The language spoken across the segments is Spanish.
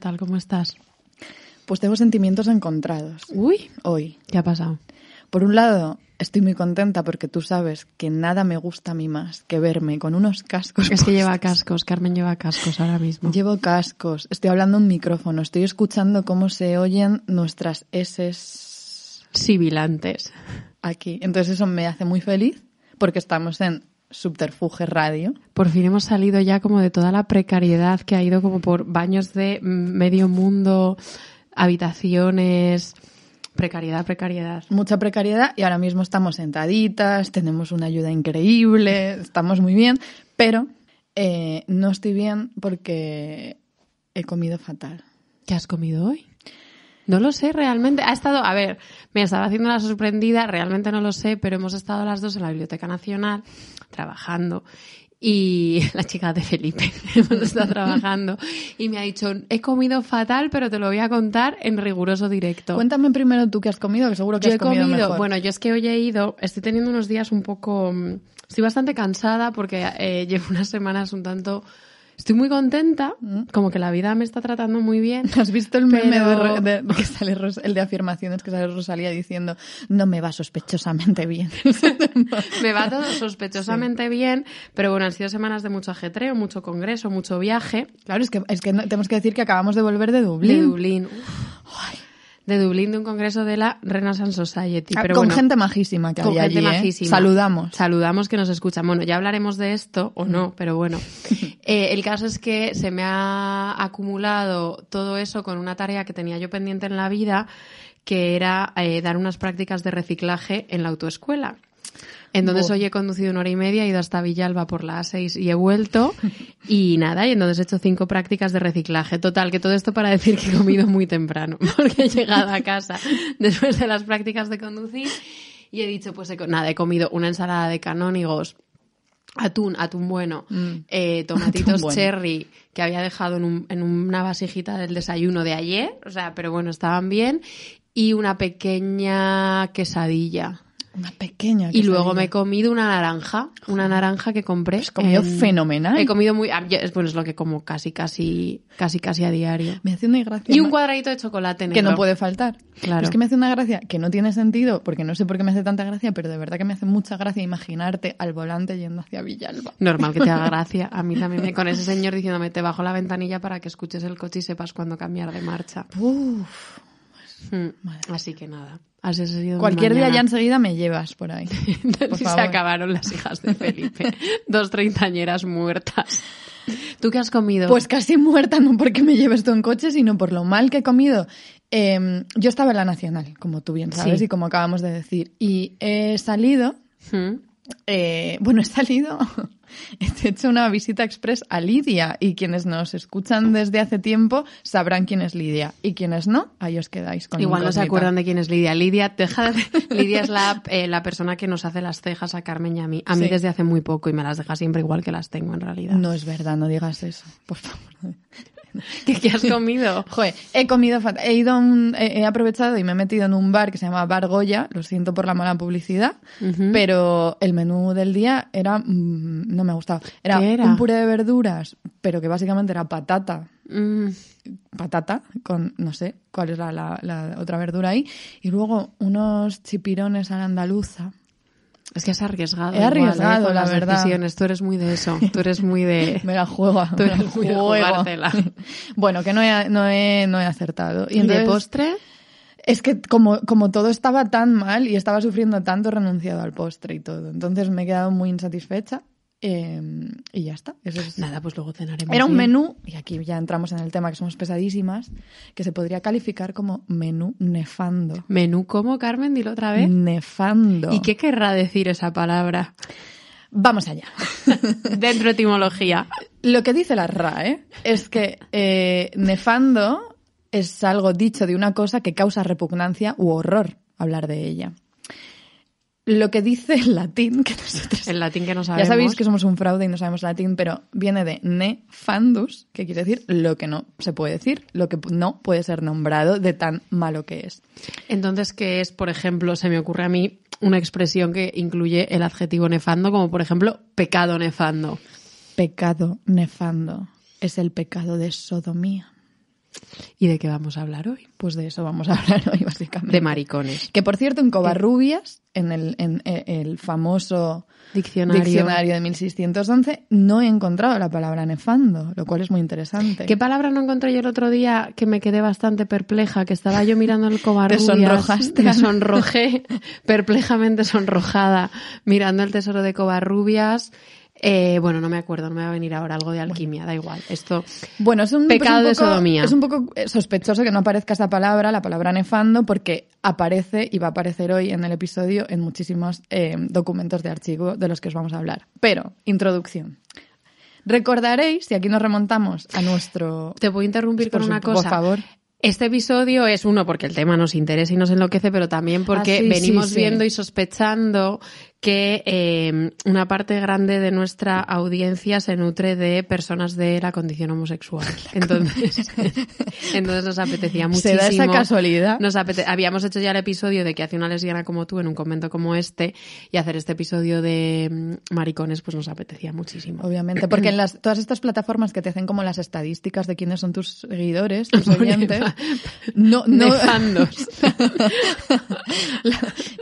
tal? ¿Cómo estás? Pues tengo sentimientos encontrados. Uy, hoy. ¿Qué ha pasado? Por un lado, estoy muy contenta porque tú sabes que nada me gusta a mí más que verme con unos cascos. Es que lleva cascos, Carmen lleva cascos ahora mismo. Llevo cascos, estoy hablando en un micrófono, estoy escuchando cómo se oyen nuestras S sibilantes aquí. Entonces eso me hace muy feliz porque estamos en Subterfuge Radio. Por fin hemos salido ya como de toda la precariedad que ha ido como por baños de medio mundo, habitaciones, precariedad, precariedad. Mucha precariedad y ahora mismo estamos sentaditas, tenemos una ayuda increíble, estamos muy bien, pero eh, no estoy bien porque he comido fatal. ¿Qué has comido hoy? No lo sé realmente. Ha estado, a ver, me estaba haciendo la sorprendida, realmente no lo sé, pero hemos estado las dos en la Biblioteca Nacional trabajando y la chica de Felipe hemos estado trabajando y me ha dicho, he comido fatal, pero te lo voy a contar en riguroso directo. Cuéntame primero tú qué has comido, que seguro que has he comido, comido Bueno, yo es que hoy he ido, estoy teniendo unos días un poco, mm, estoy bastante cansada porque eh, llevo unas semanas un tanto Estoy muy contenta, mm. como que la vida me está tratando muy bien. ¿Has visto el meme de, que sale el de afirmaciones que sale Rosalía diciendo no me va sospechosamente bien? me va todo sospechosamente bien, pero bueno, han sido semanas de mucho ajetreo, mucho congreso, mucho viaje. Claro, es que, es que tenemos que decir que acabamos de volver de Dublín. De Dublín. Ay de Dublín de un congreso de la Renaissance Society. Ah, con gente majísima que hay allí, ¿eh? Saludamos. Saludamos que nos escuchan. Bueno, ya hablaremos de esto o no, pero bueno. Eh, el caso es que se me ha acumulado todo eso con una tarea que tenía yo pendiente en la vida, que era eh, dar unas prácticas de reciclaje en la autoescuela. Entonces hoy he conducido una hora y media, he ido hasta Villalba por la A6 y he vuelto. Y nada, y entonces he hecho cinco prácticas de reciclaje. Total, que todo esto para decir que he comido muy temprano, porque he llegado a casa después de las prácticas de conducir y he dicho, pues nada, he comido una ensalada de canónigos atún, atún bueno, mm. eh, tomatitos cherry que había dejado en, un, en, una vasijita del desayuno de ayer, o sea, pero bueno, estaban bien, y una pequeña quesadilla. Una pequeña. Y luego me he comido una naranja, una naranja que compré. Has comido fenomenal. He comido muy, ah, bueno, es lo que como casi, casi, casi, casi a diario. Me hace una gracia. Y un cuadradito de chocolate negro. Que no puede faltar. Claro. es que me hace una gracia que no tiene sentido, porque no sé por qué me hace tanta gracia, pero de verdad que me hace mucha gracia imaginarte al volante yendo hacia Villalba. Normal que te haga gracia. A mí también me, con ese señor diciéndome, te bajo la ventanilla para que escuches el coche y sepas cuándo cambiar de marcha. Uf. Hmm. Así que nada. Cualquier día ya enseguida me llevas por ahí. se acabaron las hijas de Felipe. Dos treintañeras muertas. ¿Tú qué has comido? Pues casi muerta, no porque me lleves tú en coche, sino por lo mal que he comido. Em, yo estaba en la Nacional, como tú bien sabes y como acabamos de decir. Y he salido. Hmm. Eh, bueno, he salido he hecho una visita express a Lidia y quienes nos escuchan desde hace tiempo sabrán quién es Lidia y quienes no, ahí os quedáis con Igual no se acuerdan de quién es Lidia. Lidia, deja Lidia es la, eh, la persona que nos hace las cejas a Carmen y a mí. A mí desde hace muy poco y me las deja siempre igual que las tengo en realidad. No es verdad, no digas eso, por favor. ¿Qué, has comido? Joder, he comido He ido un, he, aprovechado y me he metido en un bar que se llama Bar Goya. Lo siento por la mala publicidad. Pero el menú del día era, mm, no me ha gustado. Era, un puré de verduras, pero que básicamente era patata. Mm. Patata con, no sé cuál es la, la otra verdura ahí. Y luego unos chipirones a la andaluza es que has arriesgado. He arriesgado, ¿eh? la verdad. Decisiones. Tú eres muy de eso. Tú eres muy de. me la juego. Tú eres muy de jugártela. bueno, que no he, no he, no he acertado. ¿Y, de postre? Es que como, como todo estaba tan mal y estaba sufriendo tanto, he renunciado al postre y todo. Entonces me he quedado muy insatisfecha Em, y ya está. Eso es... Nada, pues luego cenaremos. Era un menú, y aquí ya entramos en el tema que somos pesadísimas, que se podría calificar como menú nefando. ¿Menú cómo, Carmen? Dilo otra vez. Nefando. ¿Y qué querrá decir esa palabra? Vamos allá. Dentro de etimología. Lo que dice la RAE es que eh, nefando es algo dicho de una cosa que causa repugnancia u horror hablar de ella. Lo que dice el latín, que nosotros... El latín que no sabemos. Ya sabéis que somos un fraude y no sabemos latín, pero viene de nefandus, que quiere decir lo que no se puede decir, lo que no puede ser nombrado de tan malo que es. Entonces, ¿qué es, por ejemplo, se me ocurre a mí una expresión que incluye el adjetivo nefando, como por ejemplo pecado nefando? Pecado nefando. es el pecado de sodomía. ¿Y de qué vamos a hablar hoy? Pues de eso vamos a hablar hoy, básicamente. De maricones. Que por cierto, en Covarrubias, en el, en eh, el famoso diccionario. de 1611, no he encontrado la palabra nefando, lo cual es muy interesante. ¿Qué palabra no encontré yo el otro día que me quedé bastante perpleja? Que estaba yo mirando el Covarrubias. Te sonrojaste. Me sonrojé, perplejamente sonrojada, mirando el tesoro de Covarrubias eh, bueno, no me acuerdo, no me va a venir ahora algo de alquimia, da igual. Esto. Bueno, es un pecado de sodomía. Es un poco eh, sospechoso que no aparezca esa palabra, la palabra nefando, porque aparece y va a aparecer hoy en el episodio en muchísimos eh, documentos de archivo de los que os vamos a hablar. Pero, introducción. Recordaréis, y aquí nos remontamos a nuestro. Te voy a interrumpir con una cosa. Por favor. Este episodio es uno porque el tema nos interesa y nos enloquece, pero también porque ah, venimos viendo y sospechando que eh, una parte grande de nuestra audiencia se nutre de personas de la condición homosexual. Entonces, entonces nos apetecía muchísimo. Se da esa casualidad. Nos Habíamos hecho ya el episodio de que hace una lesbiana como tú en un convento como este y hacer este episodio de mm, maricones pues nos apetecía muchísimo. Obviamente, porque en las, todas estas plataformas que te hacen como las estadísticas de quiénes son tus seguidores, tus oyentes, no, no,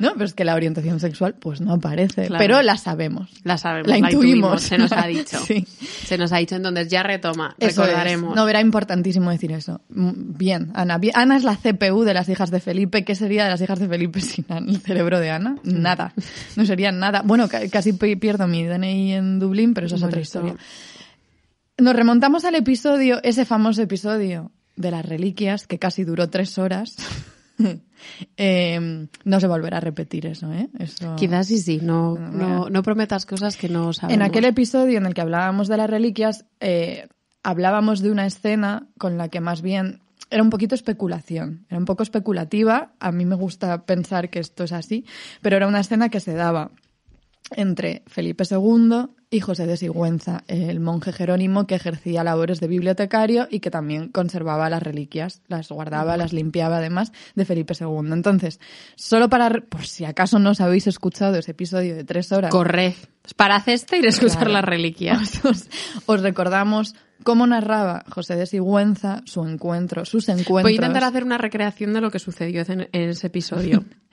no, pero es que la orientación sexual pues no aparece, pero la sabemos. La sabemos, la, intuimos. se nos ha dicho. Se nos ha dicho, entonces ya retoma, recordaremos. No, era importantísimo decir eso. Mm, bien, Ana. Ana es la CPU de las hijas de Felipe. ¿Qué sería de las hijas de Felipe sin el cerebro de Ana? Nada. No sería nada. Bueno, casi pierdo mi DNI en Dublín, pero eso es otra historia. Nos remontamos al episodio, ese famoso episodio de las reliquias, que casi duró tres horas. Em, no se volverá a repetir eso, ¿eh? Eso... Quizás sí, sí. No, no, prometas cosas que no sabemos. En aquel episodio en el que hablábamos de las reliquias, eh, hablábamos de una escena con la que más bien era un poquito especulación, era un poco especulativa. A mí me gusta pensar que esto es así, pero era una escena que se daba entre Felipe II y José de Sigüenza, el monje jerónimo que ejercía labores de bibliotecario y que también conservaba las reliquias, las guardaba, las limpiaba además de Felipe II. Entonces, solo para, por si acaso no os habéis escuchado ese episodio de tres horas. Corred, para este y escuchar las reliquias. Os, recordamos cómo narraba José de Sigüenza su encuentro, sus encuentros. Voy a intentar hacer una recreación de lo que sucedió en ese episodio.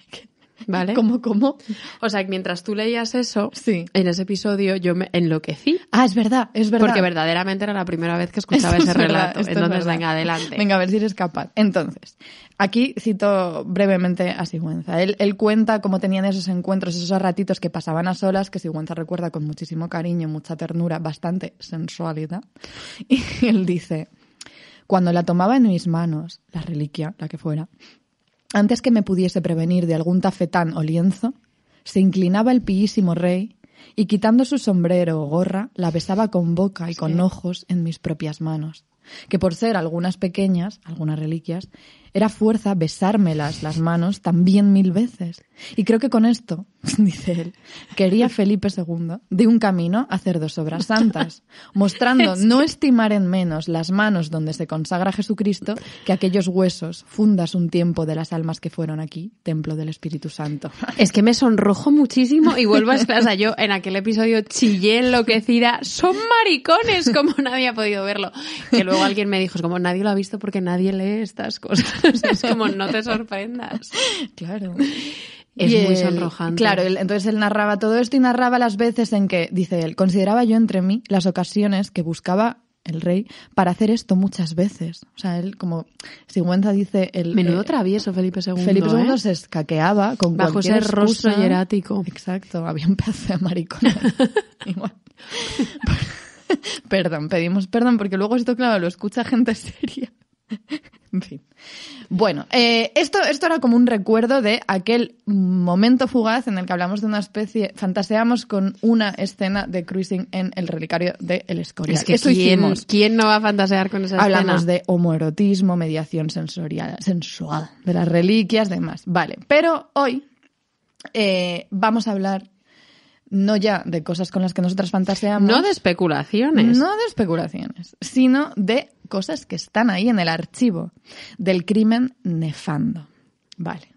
¿Vale? ¿Cómo, cómo? O sea, mientras tú leías eso, sí. en ese episodio yo me enloquecí. Ah, es verdad, es verdad. Porque verdaderamente era la primera vez que escuchaba ese relato. Entonces, venga, adelante. Venga, a ver si eres capaz. Entonces, aquí cito brevemente a Sigüenza. Él, él cuenta cómo tenían esos encuentros, esos ratitos que pasaban a solas, que Sigüenza recuerda con muchísimo cariño, mucha ternura, bastante sensualidad. Y él dice, cuando la tomaba en mis manos, la reliquia, la que fuera, antes que me pudiese prevenir de algún tafetán o lienzo, se inclinaba el pillísimo rey y quitando su sombrero o gorra, la besaba con boca y con ojos en mis propias manos, que por ser algunas pequeñas, algunas reliquias, era fuerza besármelas las manos también mil veces. Y creo que con esto, dice él, quería Felipe II de un camino hacer dos obras santas, mostrando no estimar en menos las manos donde se consagra Jesucristo que aquellos huesos, fundas un tiempo de las almas que fueron aquí, templo del Espíritu Santo. Es que me sonrojo muchísimo y vuelvo a esclasar. Yo en aquel episodio chillé enloquecida, son maricones, como nadie ha podido verlo. Que luego alguien me dijo, es como nadie lo ha visto porque nadie lee estas cosas. es como no te sorprendas. Claro. Es muy sonrojante. Claro, entonces él narraba todo esto y narraba las veces en que, dice él, consideraba yo entre mí las ocasiones que buscaba el rey para hacer esto muchas veces. O sea, él como Sigüenza dice el menudo eh, travieso Felipe II. Felipe II ¿eh? se escaqueaba con bajo ese rostro hierático. Exacto, había un pedazo de maricón. Perdón, pedimos perdón porque luego esto claro lo escucha gente seria. En fin. Bueno, eh, esto, esto era como un recuerdo de aquel momento fugaz en el que hablamos de una especie, fantaseamos con una escena de cruising en el relicario de El Escorial. Es que ¿quién, ¿quién no va a fantasear con esa escena? Hablamos de homoerotismo, mediación sensorial, sensual, de las reliquias, demás. Vale, pero hoy eh, vamos a hablar no ya de cosas con las que nosotras fantaseamos. No de especulaciones. No de especulaciones, sino de cosas que están ahí en el archivo del crimen nefando. Vale.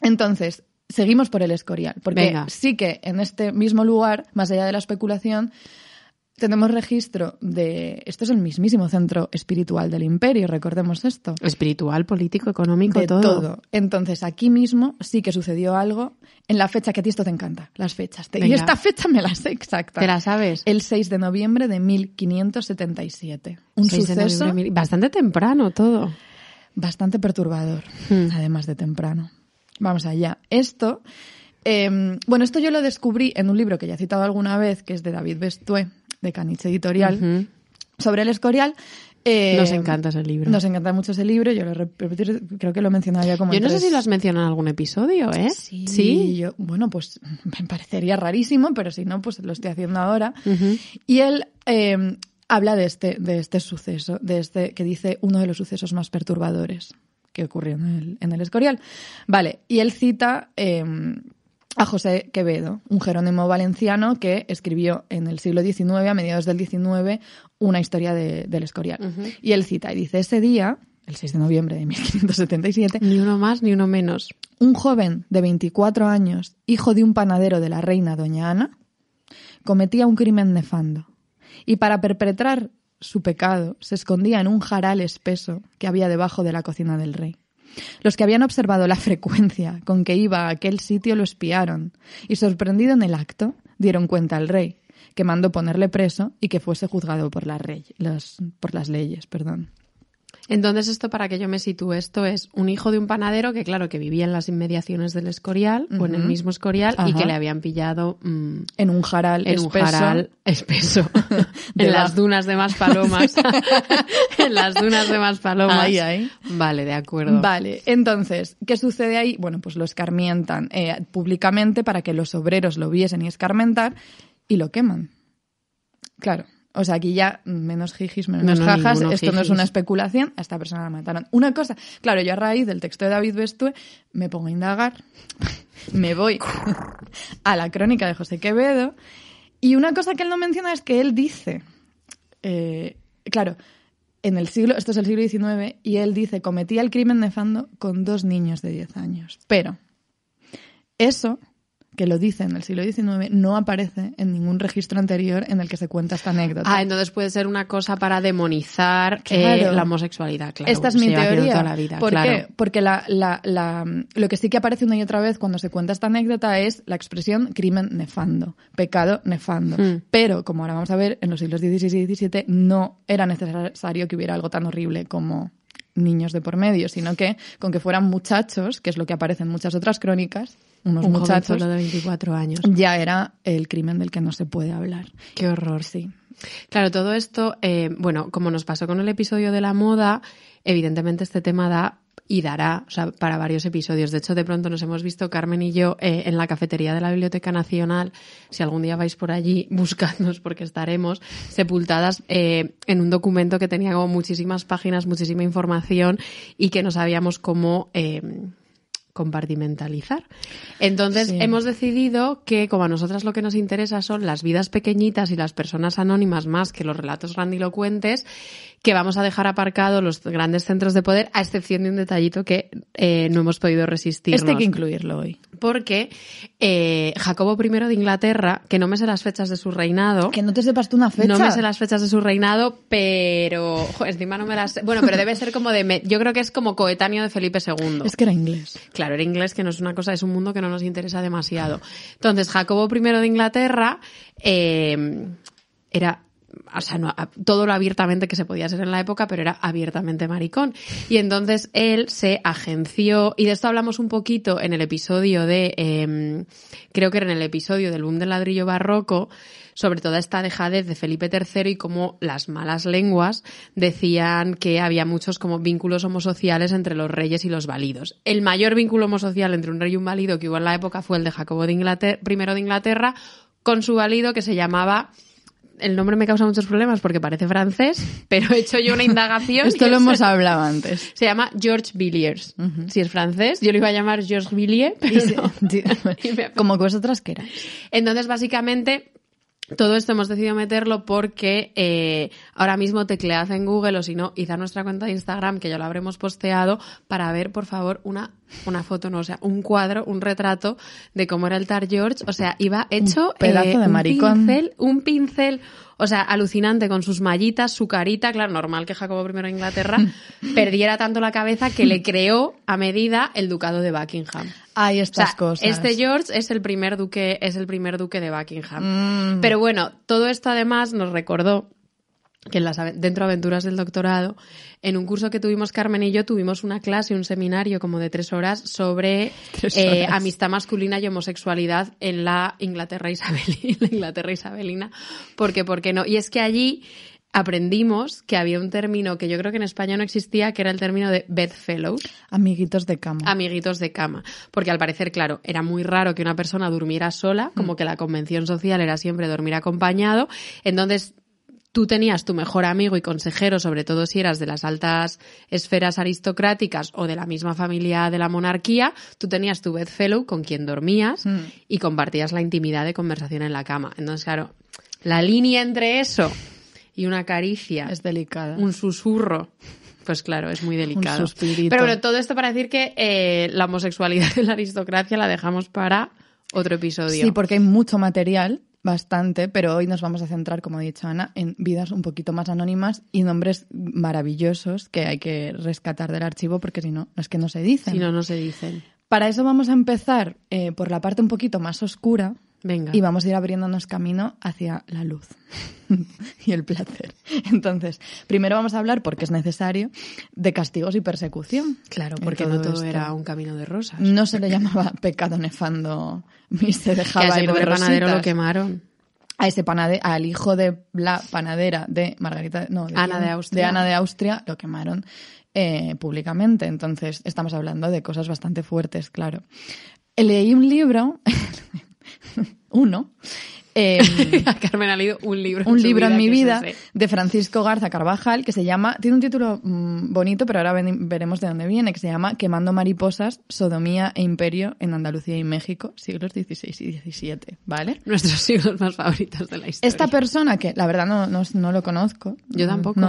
Entonces, seguimos por el Escorial, porque sí que en este mismo lugar, más allá de la especulación, tenemos registro de. Esto es el mismísimo centro espiritual del imperio, recordemos esto. Espiritual, político, económico, de todo. todo. Entonces, aquí mismo sí que sucedió algo en la fecha que a ti esto te encanta, las fechas. Y esta fecha me la sé exacta. ¿Te la sabes? El 6 de noviembre de 1577. Un suceso. Bastante temprano todo. Bastante perturbador, hmm. además de temprano. Vamos allá. Esto. Em, bueno, esto yo lo descubrí en un libro que ya he citado alguna vez, que es de David Bestué, de Caniche Editorial, sobre el Escorial. Eh, nos encanta ese libro. Nos encanta mucho ese libro. Yo lo repetir, creo que lo mencionaba ya como. Yo no sé si lo has mencionado en algún episodio, ¿eh? Sí. Yo, bueno, pues me parecería rarísimo, pero si no, pues lo estoy haciendo ahora. Y él em, habla de este, de este suceso, de este que dice uno de los sucesos más perturbadores que ocurrió en el, en el Escorial. Vale, y él cita em, a José Quevedo, un jerónimo valenciano que escribió en el siglo XIX, a mediados del XIX, una historia del Escorial. Y él cita y dice, ese día, el 6 de noviembre de 1577... Ni uno más ni uno menos. Un joven de 24 años, hijo de un panadero de la reina Doña Ana, cometía un crimen nefando. Y para perpetrar su pecado, se escondía en un jaral espeso que había debajo de la cocina del rey. Los que habían observado la frecuencia con que iba a aquel sitio lo espiaron y, sorprendido en el acto, dieron cuenta al rey, que mandó ponerle preso y que fuese juzgado por, la por las leyes. Perdón. Entonces, esto para que yo me sitúe, esto es un hijo de un panadero que, claro, que vivía en las inmediaciones del Escorial o en el mismo Escorial y que le habían pillado mm, en un jaral en espeso. un jaral espeso en las dunas de Maspalomas. en las dunas de Maspalomas. Ahí, ahí. Vale, de acuerdo. Vale, entonces, ¿qué sucede ahí? Bueno, pues lo escarmientan eh, públicamente para que los obreros lo viesen y escarmentar y lo queman. Claro. O sea, aquí ya menos jijis, menos jajas. Esto no es una especulación. A esta persona la mataron. Una cosa, claro, yo a raíz del texto de David Bestue me pongo a indagar, me voy a la crónica de José Quevedo. Y una cosa que él no menciona es que él dice, eh, claro, en el siglo, esto es el siglo XIX, y él dice, cometía el crimen nefando con dos niños de 10 años. Pero eso que lo dice en el siglo XIX, no aparece en ningún registro anterior en el que se cuenta esta anécdota. Ah, entonces puede ser una cosa para demonizar eh, la homosexualidad, claro. Esta es mi teoría. la vida, ¿Por qué? Porque la, la, la, lo que sí que aparece una y otra vez cuando se cuenta esta anécdota es la expresión crimen nefando, pecado nefando. Hmm. Pero, como ahora vamos a ver, en los siglos XVI y XVII no era necesario que hubiera algo tan horrible como niños de por medio, sino que con que fueran muchachos, que es lo que aparece en muchas otras crónicas, unos muchachos de 24 años. Ya era el crimen del que no se puede hablar. Qué horror, sí. Claro, todo esto, eh, bueno, como nos pasó con el episodio de la moda, evidentemente este tema da y dará o sea, para varios episodios. De hecho, de pronto nos hemos visto, Carmen y yo, eh, en la cafetería de la Biblioteca Nacional. Si algún día vais por allí, buscadnos porque estaremos sepultadas eh, en un documento que tenía como muchísimas páginas, muchísima información y que no sabíamos cómo compartimentalizar. Entonces hemos decidido que como a nosotras lo que nos interesa son las vidas pequeñitas y las personas anónimas más que los relatos grandilocuentes, que vamos a dejar aparcados los grandes centros de poder, a excepción de un detallito que eh, no hemos podido resistir. Este hay que incluirlo hoy. Porque eh, Jacobo I de Inglaterra, que no me sé las fechas de su reinado. Que no te sepas tú una fecha. No me sé las fechas de su reinado, pero. encima no me las. Bueno, pero debe ser como de. Yo creo que es como coetáneo de Felipe II. Es que era inglés. Claro, era inglés, que no es una cosa, es un mundo que no nos interesa demasiado. Entonces, Jacobo I de Inglaterra eh, era o sea, no, todo lo abiertamente que se podía ser en la época, pero era abiertamente maricón. Y entonces él se agenció, y de esto hablamos un poquito en el episodio de, eh, creo que era en el episodio del boom del ladrillo barroco, sobre toda esta dejadez de Felipe III y cómo las malas lenguas decían que había muchos como vínculos homosociales entre los reyes y los válidos. El mayor vínculo homosocial entre un rey y un válido que hubo en la época fue el de Jacobo de de Inglaterra, con su válido que se llamaba el nombre me causa muchos problemas porque parece francés, pero he hecho yo una indagación. Esto lo hemos hablado antes. Se llama George Villiers. Si es francés, yo lo iba a llamar Georges Villiers, pero Como vosotras queráis. Entonces, básicamente, todo esto hemos decidido meterlo porque eh, ahora mismo teclead en Google o si no, id a nuestra cuenta de Instagram, que ya lo habremos posteado, para ver, por favor, una, una foto, no, o sea, un cuadro, un retrato de cómo era el Tar George. O sea, iba hecho un pedazo de eh, un maricón. Pincel, un pincel O sea, alucinante con sus mallitas, su carita, claro, normal que Jacobo I de Inglaterra perdiera tanto la cabeza que le creó a medida el ducado de Buckingham. Hay estas cosas. Este George es el primer duque, es el primer duque de Buckingham. Mm. Pero bueno, todo esto además nos recordó que en las, dentro de Aventuras del Doctorado, en un curso que tuvimos Carmen y yo, tuvimos una clase, un seminario como de tres horas sobre eh, amistad masculina y homosexualidad en la Inglaterra isabelina, la Inglaterra isabelina, porque, porque no. Y es que allí aprendimos que había un término que yo creo que en España no existía, que era el término de bedfellows. Amiguitos de cama. Amiguitos de cama. Porque al parecer, claro, era muy raro que una persona durmiera sola, como mm. que la convención social era siempre dormir acompañado. Entonces, tú tenías tu mejor amigo y consejero, sobre todo si eras de las altas esferas aristocráticas o de la misma familia de la monarquía, tú tenías tu bedfellow con quien dormías mm. y compartías la intimidad de conversación en la cama. Entonces, claro, la línea entre eso y una caricia es delicada. Un susurro. Pues claro, es muy delicado. Pero bueno, todo esto para decir que eh, la homosexualidad de la aristocracia la dejamos para otro episodio. Sí, porque hay mucho material Bastante, pero hoy nos vamos a centrar, como ha dicho Ana, en vidas un poquito más anónimas y nombres maravillosos que hay que rescatar del archivo porque si no, es que no se dicen. Si no, no se dicen. Para eso vamos a empezar eh, por la parte un poquito más oscura, Venga. Y vamos a ir abriéndonos camino hacia la luz y el placer. Entonces, primero vamos a hablar, porque es necesario, de castigos y persecución. Claro, porque no todo era un camino de rosas. No se le llamaba pecado nefando ni se dejaba ir de panadero lo quemaron. A ese panade al hijo de la panadera de Margarita, no, de Ana de Austria. De Ana de Austria lo quemaron eh, públicamente. Entonces, estamos hablando de cosas bastante fuertes, claro. Leí un libro uno. Eh, Carmen ha leído un libro. Un libro en mi vida de Francisco Garza Carvajal que se llama, tiene un título mm, bonito, pero ahora veremos de dónde viene, que se llama Quemando mariposas, sodomía e imperio en Andalucía y México, siglos XVI y XVII, ¿vale? Nuestros siglos más favoritos de la historia. Esta persona, que la verdad no, no, lo conozco. Yo tampoco.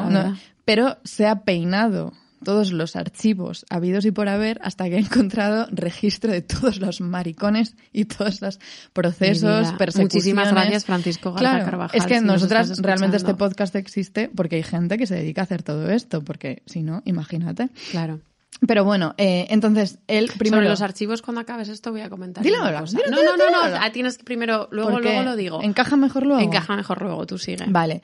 pero se ha peinado todos los archivos habidos y por haber hasta que he encontrado registro de todos los maricones y todos los procesos, persecuciones. Muchísimas gracias, Francisco García Carvajal. Es que nosotras realmente este podcast existe porque hay gente que se dedica a hacer todo esto, porque si no, imagínate. Claro. Pero bueno, eh, entonces él primero. Sobre los archivos, cuando acabes esto, voy a comentar. Dilo, no, no, no, no. Ah, tienes que primero, luego, luego lo digo. Encaja mejor luego. Encaja mejor luego, tú sigue. Vale.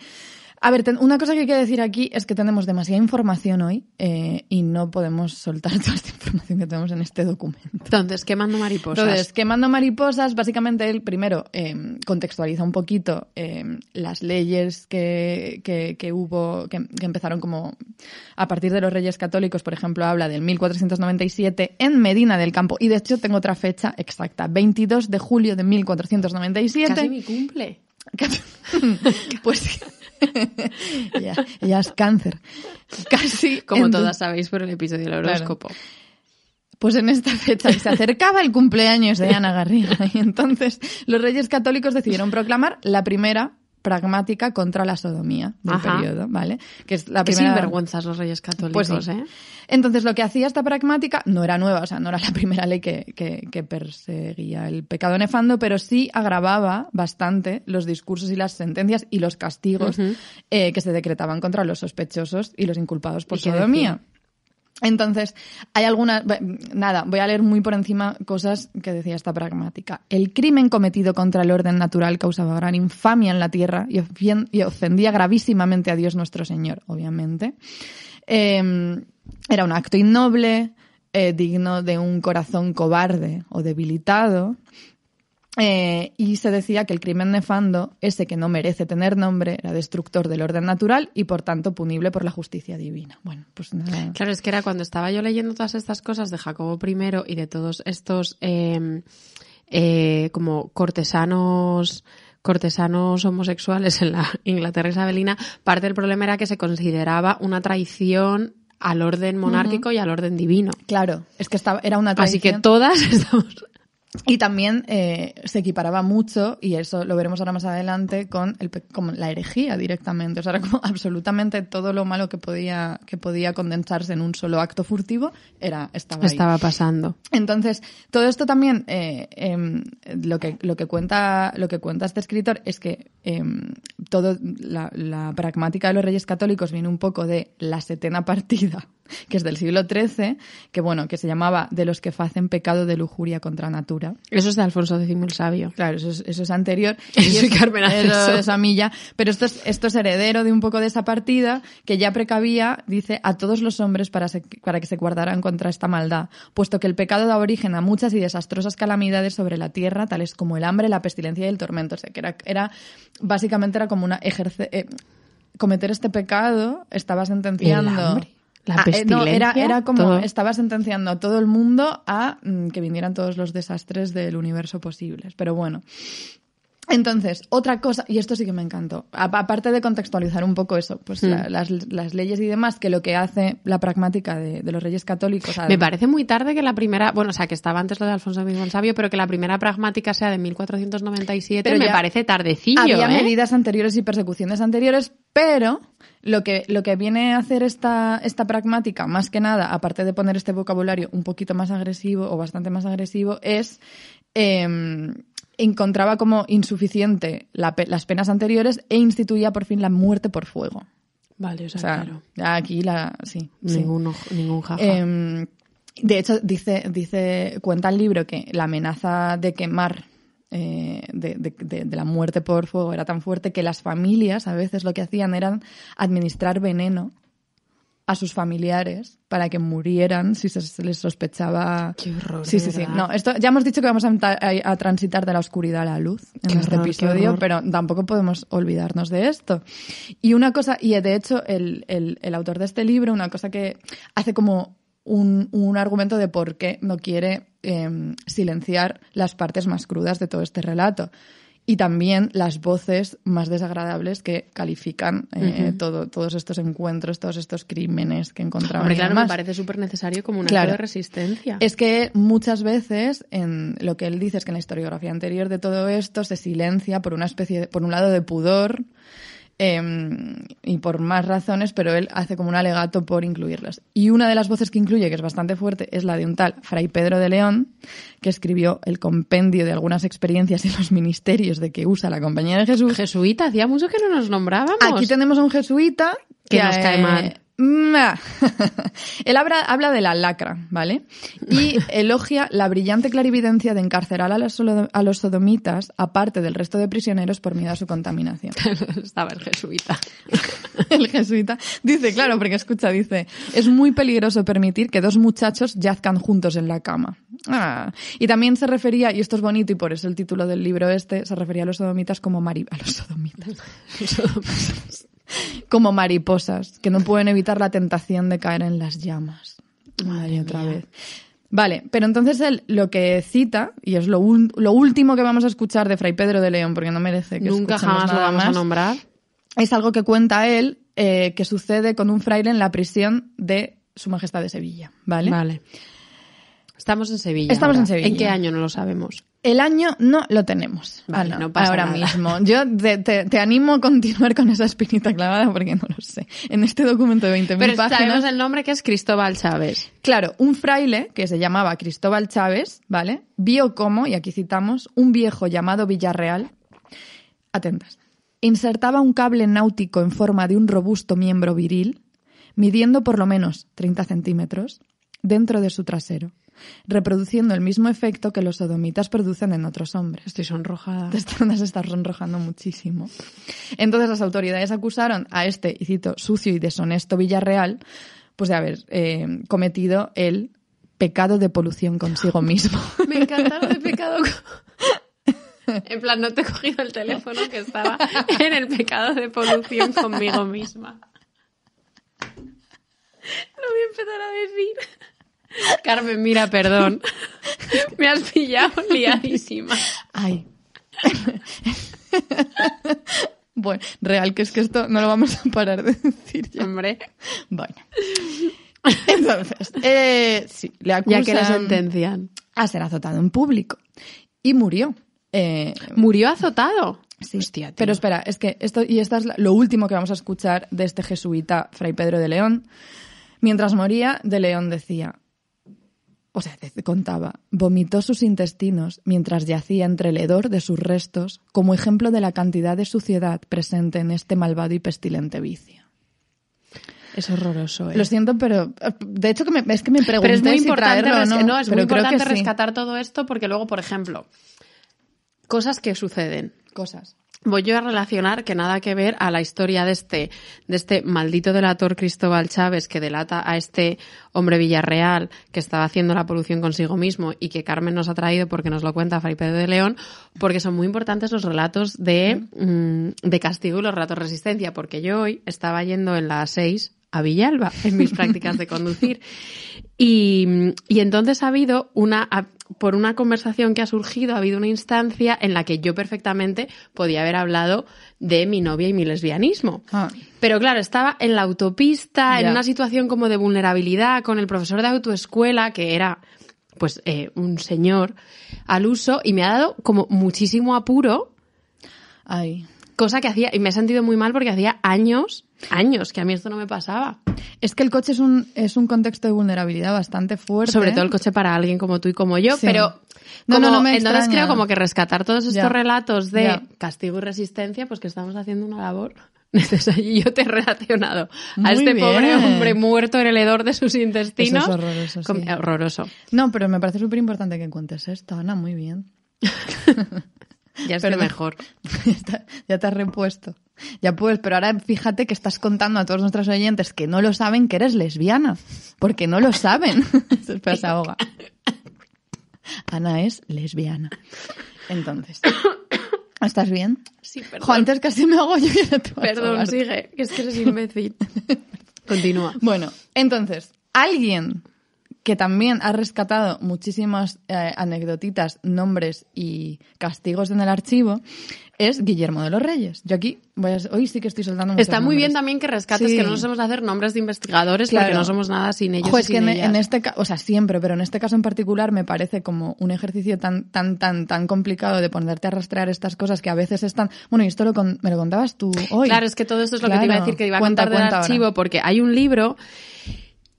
A ver, una cosa que hay que decir aquí es que tenemos demasiada información hoy eh, y no podemos soltar toda esta información que tenemos en este documento. Entonces, quemando mariposas. Entonces, quemando mariposas, básicamente él primero eh, contextualiza un poquito eh, las leyes que, que, hubo, que, que, empezaron como a partir de los reyes católicos, por ejemplo, habla del 1497 en Medina del Campo. Y de hecho tengo otra fecha exacta, 22 de julio de 1497. Casi mi cumple. pues ya, ella es cáncer. Casi. Como todas sabéis por el episodio del horóscopo. Pues en esta fecha se acercaba el cumpleaños de Ana Garriga y entonces los reyes católicos decidieron proclamar la primera pragmática contra la sodomía del periodo, ¿vale? Que es la primera... sinvergüenzas los reyes católicos, pues ¿eh? Entonces, lo que hacía esta pragmática no era nueva, o sea, no era la primera ley que, que, perseguía el pecado nefando, pero sí agravaba bastante los discursos y las sentencias y los castigos eh, que se decretaban contra los sospechosos y los inculpados por sodomía. Entonces, hay algunas, nada, voy a leer muy por encima cosas que decía esta pragmática. El crimen cometido contra el orden natural causaba gran infamia en la tierra y, ofendía gravísimamente a Dios nuestro Señor, obviamente. Em, era un acto innoble, eh, digno de un corazón cobarde o debilitado, eh, y se decía que el crimen nefando, ese que no merece tener nombre, era destructor del orden natural y por tanto punible por la justicia divina. Bueno, pues nada. Claro, es que era cuando estaba yo leyendo todas estas cosas de Jacobo I y de todos estos em, eh, como cortesanos cortesanos homosexuales en la Inglaterra isabelina, parte del problema era que se consideraba una traición al orden monárquico y al orden divino. Claro, es que estaba, era una traición. Así que todas estamos y también eh, se equiparaba mucho, y eso lo veremos ahora más adelante, con, el, la herejía directamente. O sea, era como absolutamente todo lo malo que podía, que podía condensarse en un solo acto furtivo, era, estaba Estaba pasando. Entonces, todo esto también, eh, em, lo, que, lo, que cuenta, lo que cuenta este escritor es que em, todo, la, la pragmática de los reyes católicos viene un poco de la setena partida que es del siglo XIII, que bueno, que se llamaba De los que facen pecado de lujuria contra natura. Eso es de Alfonso X el Sabio. Claro, eso es, eso es anterior. y Carmen eso es Amilla. Pero esto es, esto es heredero de un poco de esa partida, que ya precavía, dice, a todos los hombres para, para que se guardaran contra esta maldad, puesto que el pecado da origen a muchas y desastrosas calamidades sobre la tierra, tales como el hambre, la pestilencia y el tormento. O sea, que era, era básicamente era como una ejerce, eh, cometer este pecado estaba sentenciando la ah, eh, no, era, era como estaba sentenciando a todo el mundo a mm, que vinieran todos los desastres del universo posibles. Pero bueno. Entonces, otra cosa, y esto sí que me encantó, aparte de contextualizar un poco eso, pues mm. las, las, leyes y demás, que lo que hace la pragmática de, los reyes católicos. Me parece muy tarde que la primera, bueno, o sea, que estaba antes lo de Alfonso X el Sabio, pero que la primera pragmática sea de 1497, pero me parece tardecillo. Había ¿eh? medidas anteriores y persecuciones anteriores, pero lo que, lo que viene a hacer esta, esta pragmática, más que nada, aparte de poner este vocabulario un poquito más agresivo o bastante más agresivo, es em, encontraba como insuficiente las penas anteriores e instituía por fin la muerte por fuego. Vale, o sea, claro. Aquí la, sí. Ningún, ningún jaja. Em, de hecho, dice, dice, cuenta el libro que la amenaza de quemar eh, de, la muerte por fuego era tan fuerte que las familias a veces lo que hacían era administrar veneno a sus familiares para que murieran si se, les sospechaba. Qué horror. Sí, sí, sí. No, esto, ya hemos dicho que vamos a, transitar de la oscuridad a la luz en este episodio, pero tampoco podemos olvidarnos de esto. Y una cosa, y de hecho, el, el autor de este libro, una cosa que hace como un, un argumento de por qué no quiere em, silenciar las partes más crudas de todo este relato y también las voces más desagradables que califican eh, todo, todos estos encuentros, todos estos crímenes que encontramos. Hombre, claro, me parece súper necesario como una de resistencia. Es que muchas veces, en lo que él dice es que en la historiografía anterior de todo esto se silencia por una especie, por un lado de pudor, Em, y por más razones, pero él hace como un alegato por incluirlas. Y una de las voces que incluye, que es bastante fuerte, es la de un tal Fray Pedro de León, que escribió el compendio de algunas experiencias en los ministerios de que usa la Compañía de Jesús. Jesuita, hacía mucho que no nos nombrábamos. Aquí tenemos a un jesuita que, nos cae mal. Él habla, de la lacra, ¿vale? Y elogia la brillante clarividencia de encarcelar a los, a los sodomitas, aparte del resto de prisioneros, por miedo a su contaminación. Estaba el jesuita. el jesuita dice, claro, porque escucha, dice, es muy peligroso permitir que dos muchachos yazcan juntos en la cama. Ah. Y también se refería, y esto es bonito y por eso el título del libro este, se refería a los sodomitas como a los sodomitas. Los sodomitas como mariposas, que no pueden evitar la tentación de caer en las llamas. Madre otra vez. Vale, pero entonces él lo que cita, y es lo, último que vamos a escuchar de Fray Pedro de León, porque no merece que Nunca jamás lo vamos a nombrar. Es algo que cuenta él eh, que sucede con un fraile en la prisión de Su Majestad de Sevilla, ¿vale? Vale. Estamos en Sevilla. Estamos en Sevilla. ¿En qué año no lo sabemos? El año no lo tenemos. Vale, no pasa ahora mismo. Yo te, animo a continuar con esa espinita clavada porque no lo sé. En este documento de 20.000 páginas... Pero sabemos el nombre que es Cristóbal Chávez. Claro, un fraile que se llamaba Cristóbal Chávez, ¿vale? Vio cómo, y aquí citamos, un viejo llamado Villarreal, atentas, insertaba un cable náutico en forma de un robusto miembro viril, midiendo por lo menos 30 centímetros, dentro de su trasero reproduciendo el mismo efecto que los sodomitas producen en otros hombres. Estoy sonrojada. Te estás, sonrojando muchísimo. Entonces las autoridades acusaron a este, y cito, sucio y deshonesto Villarreal, pues de haber eh, cometido el pecado de polución consigo mismo. Me encanta de pecado. En plan, no te he cogido el teléfono que estaba en el pecado de polución conmigo misma. Lo voy a empezar a decir. Carmen, mira, perdón. Me has pillado liadísima. Ay. Bueno, real, que es que esto no lo vamos a parar de decir ya. Hombre. Bueno. Entonces, eh, sí, le acusan... Ya que la sentencian. a ser azotado en público. Y murió. Eh, ¿Murió azotado? Sí. Pero espera, es que esto, y esto es lo último que vamos a escuchar de este jesuita, Fray Pedro de León. Mientras moría, de León decía, o sea, contaba, vomitó sus intestinos mientras yacía entre el hedor de sus restos como ejemplo de la cantidad de suciedad presente en este malvado y pestilente vicio. Es horroroso. ¿eh? Lo siento, pero de hecho que me, es que me pregunté pero es muy si importante, traerlo, no, es muy importante rescatar todo esto porque luego, por ejemplo, cosas que suceden. Cosas voy yo a relacionar que nada que ver a la historia de este, de este maldito delator Cristóbal Chávez que delata a este hombre Villarreal que estaba haciendo la polución consigo mismo y que Carmen nos ha traído porque nos lo cuenta Fray Pedro de León, porque son muy importantes los relatos de, mm, de castigo y los relatos de resistencia, porque yo hoy estaba yendo en la 6 a Villalba en mis prácticas de conducir. Y, y, entonces ha habido una, por una conversación que ha surgido, ha habido una instancia en la que yo perfectamente podía haber hablado de mi novia y mi lesbianismo. Ah. Pero claro, estaba en la autopista, en una situación como de vulnerabilidad, con el profesor de autoescuela, que era pues eh, un señor al uso, y me ha dado como muchísimo apuro. Ay. Cosa que hacía, y me he sentido muy mal porque hacía años, años que a mí esto no me pasaba. Es que el coche es un, es un contexto de vulnerabilidad bastante fuerte. Sobre todo el coche para alguien como tú y como yo, pero no, no, no me entonces creo como que rescatar todos estos relatos de castigo y resistencia, pues que estamos haciendo una labor necesaria. Y yo te he relacionado a este pobre hombre muerto en el hedor de sus intestinos. Eso es horroroso. Sí. Horroroso. No, pero me parece súper importante que cuentes esto, Ana, muy bien. ya estoy mejor. ya te has repuesto. Ya puedes, pero ahora fíjate que estás contando a todos nuestros oyentes que no lo saben que eres lesbiana. Porque no lo saben. Espera, se ahoga. Ana es lesbiana. Entonces. ¿Estás bien? Sí, perdón. Jo, antes casi me hago yo. Perdón, sigue, que es que eres imbécil. Continúa. Bueno, entonces, alguien que también ha rescatado muchísimas eh, anecdotitas, nombres y castigos en el archivo, es Guillermo de los Reyes. Yo aquí, voy a, hoy sí que estoy soltando Está muy bien también que rescates que no nos hemos de hacer nombres de investigadores porque no somos nada sin ellos. es que en, este caso, o sea, siempre, pero en este caso en particular me parece como un ejercicio tan, tan, tan, tan complicado de ponerte a rastrear estas cosas que a veces están. Bueno, y esto lo me lo contabas tú hoy. Claro, es que todo esto es lo que te iba a decir que iba a contar del archivo, porque hay un libro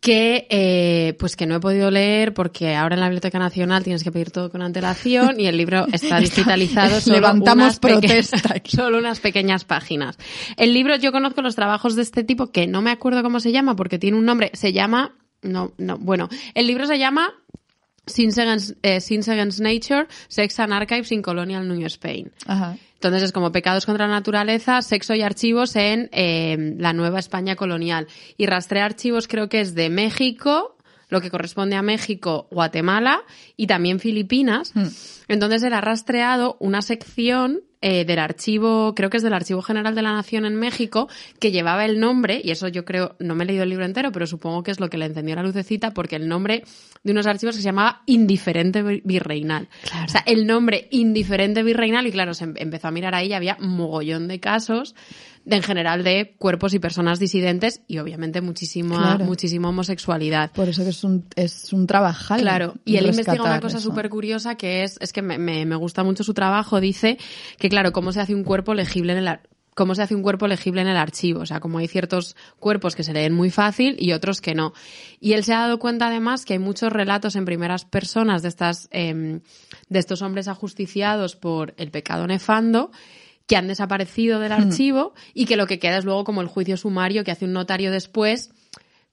que eh, pues que no he podido leer porque ahora en la Biblioteca Nacional tienes que pedir todo con antelación y el libro está digitalizado solo levantamos protesta solo unas pequeñas páginas. El libro yo conozco los trabajos de este tipo que no me acuerdo cómo se llama porque tiene un nombre, se llama no no, bueno, el libro se llama Sins Against, eh, Nature, Sex and Archives in Colonial New Spain. Ajá. Entonces es como pecados contra la naturaleza, sexo y archivos en eh, la nueva España colonial. Y rastrear archivos creo que es de México, lo que corresponde a México, Guatemala y también Filipinas. Hmm. Entonces él ha rastreado una sección eh, del archivo, creo que es del Archivo General de la Nación en México, que llevaba el nombre, y eso yo creo, no me he leído el libro entero, pero supongo que es lo que le encendió la lucecita, porque el nombre de unos archivos que se llamaba Indiferente Virreinal. O sea, el nombre Indiferente Virreinal, y claro, se em-, empezó a mirar ahí y había mogollón de casos en general de cuerpos y personas disidentes y obviamente muchísima, muchísima homosexualidad. Por eso que es un, es un trabajar. Claro, y él investiga una cosa súper curiosa que es, es que me, me, gusta mucho su trabajo, dice que claro, cómo se hace un cuerpo legible en el cómo se hace un cuerpo legible en el archivo. O sea, como hay ciertos cuerpos que se leen muy fácil y otros que no. Y él se ha dado cuenta además que hay muchos relatos en primeras personas de estas, eh, de estos hombres ajusticiados por el pecado nefando que han desaparecido del hmm. archivo y que lo que queda es luego como el juicio sumario que hace un notario después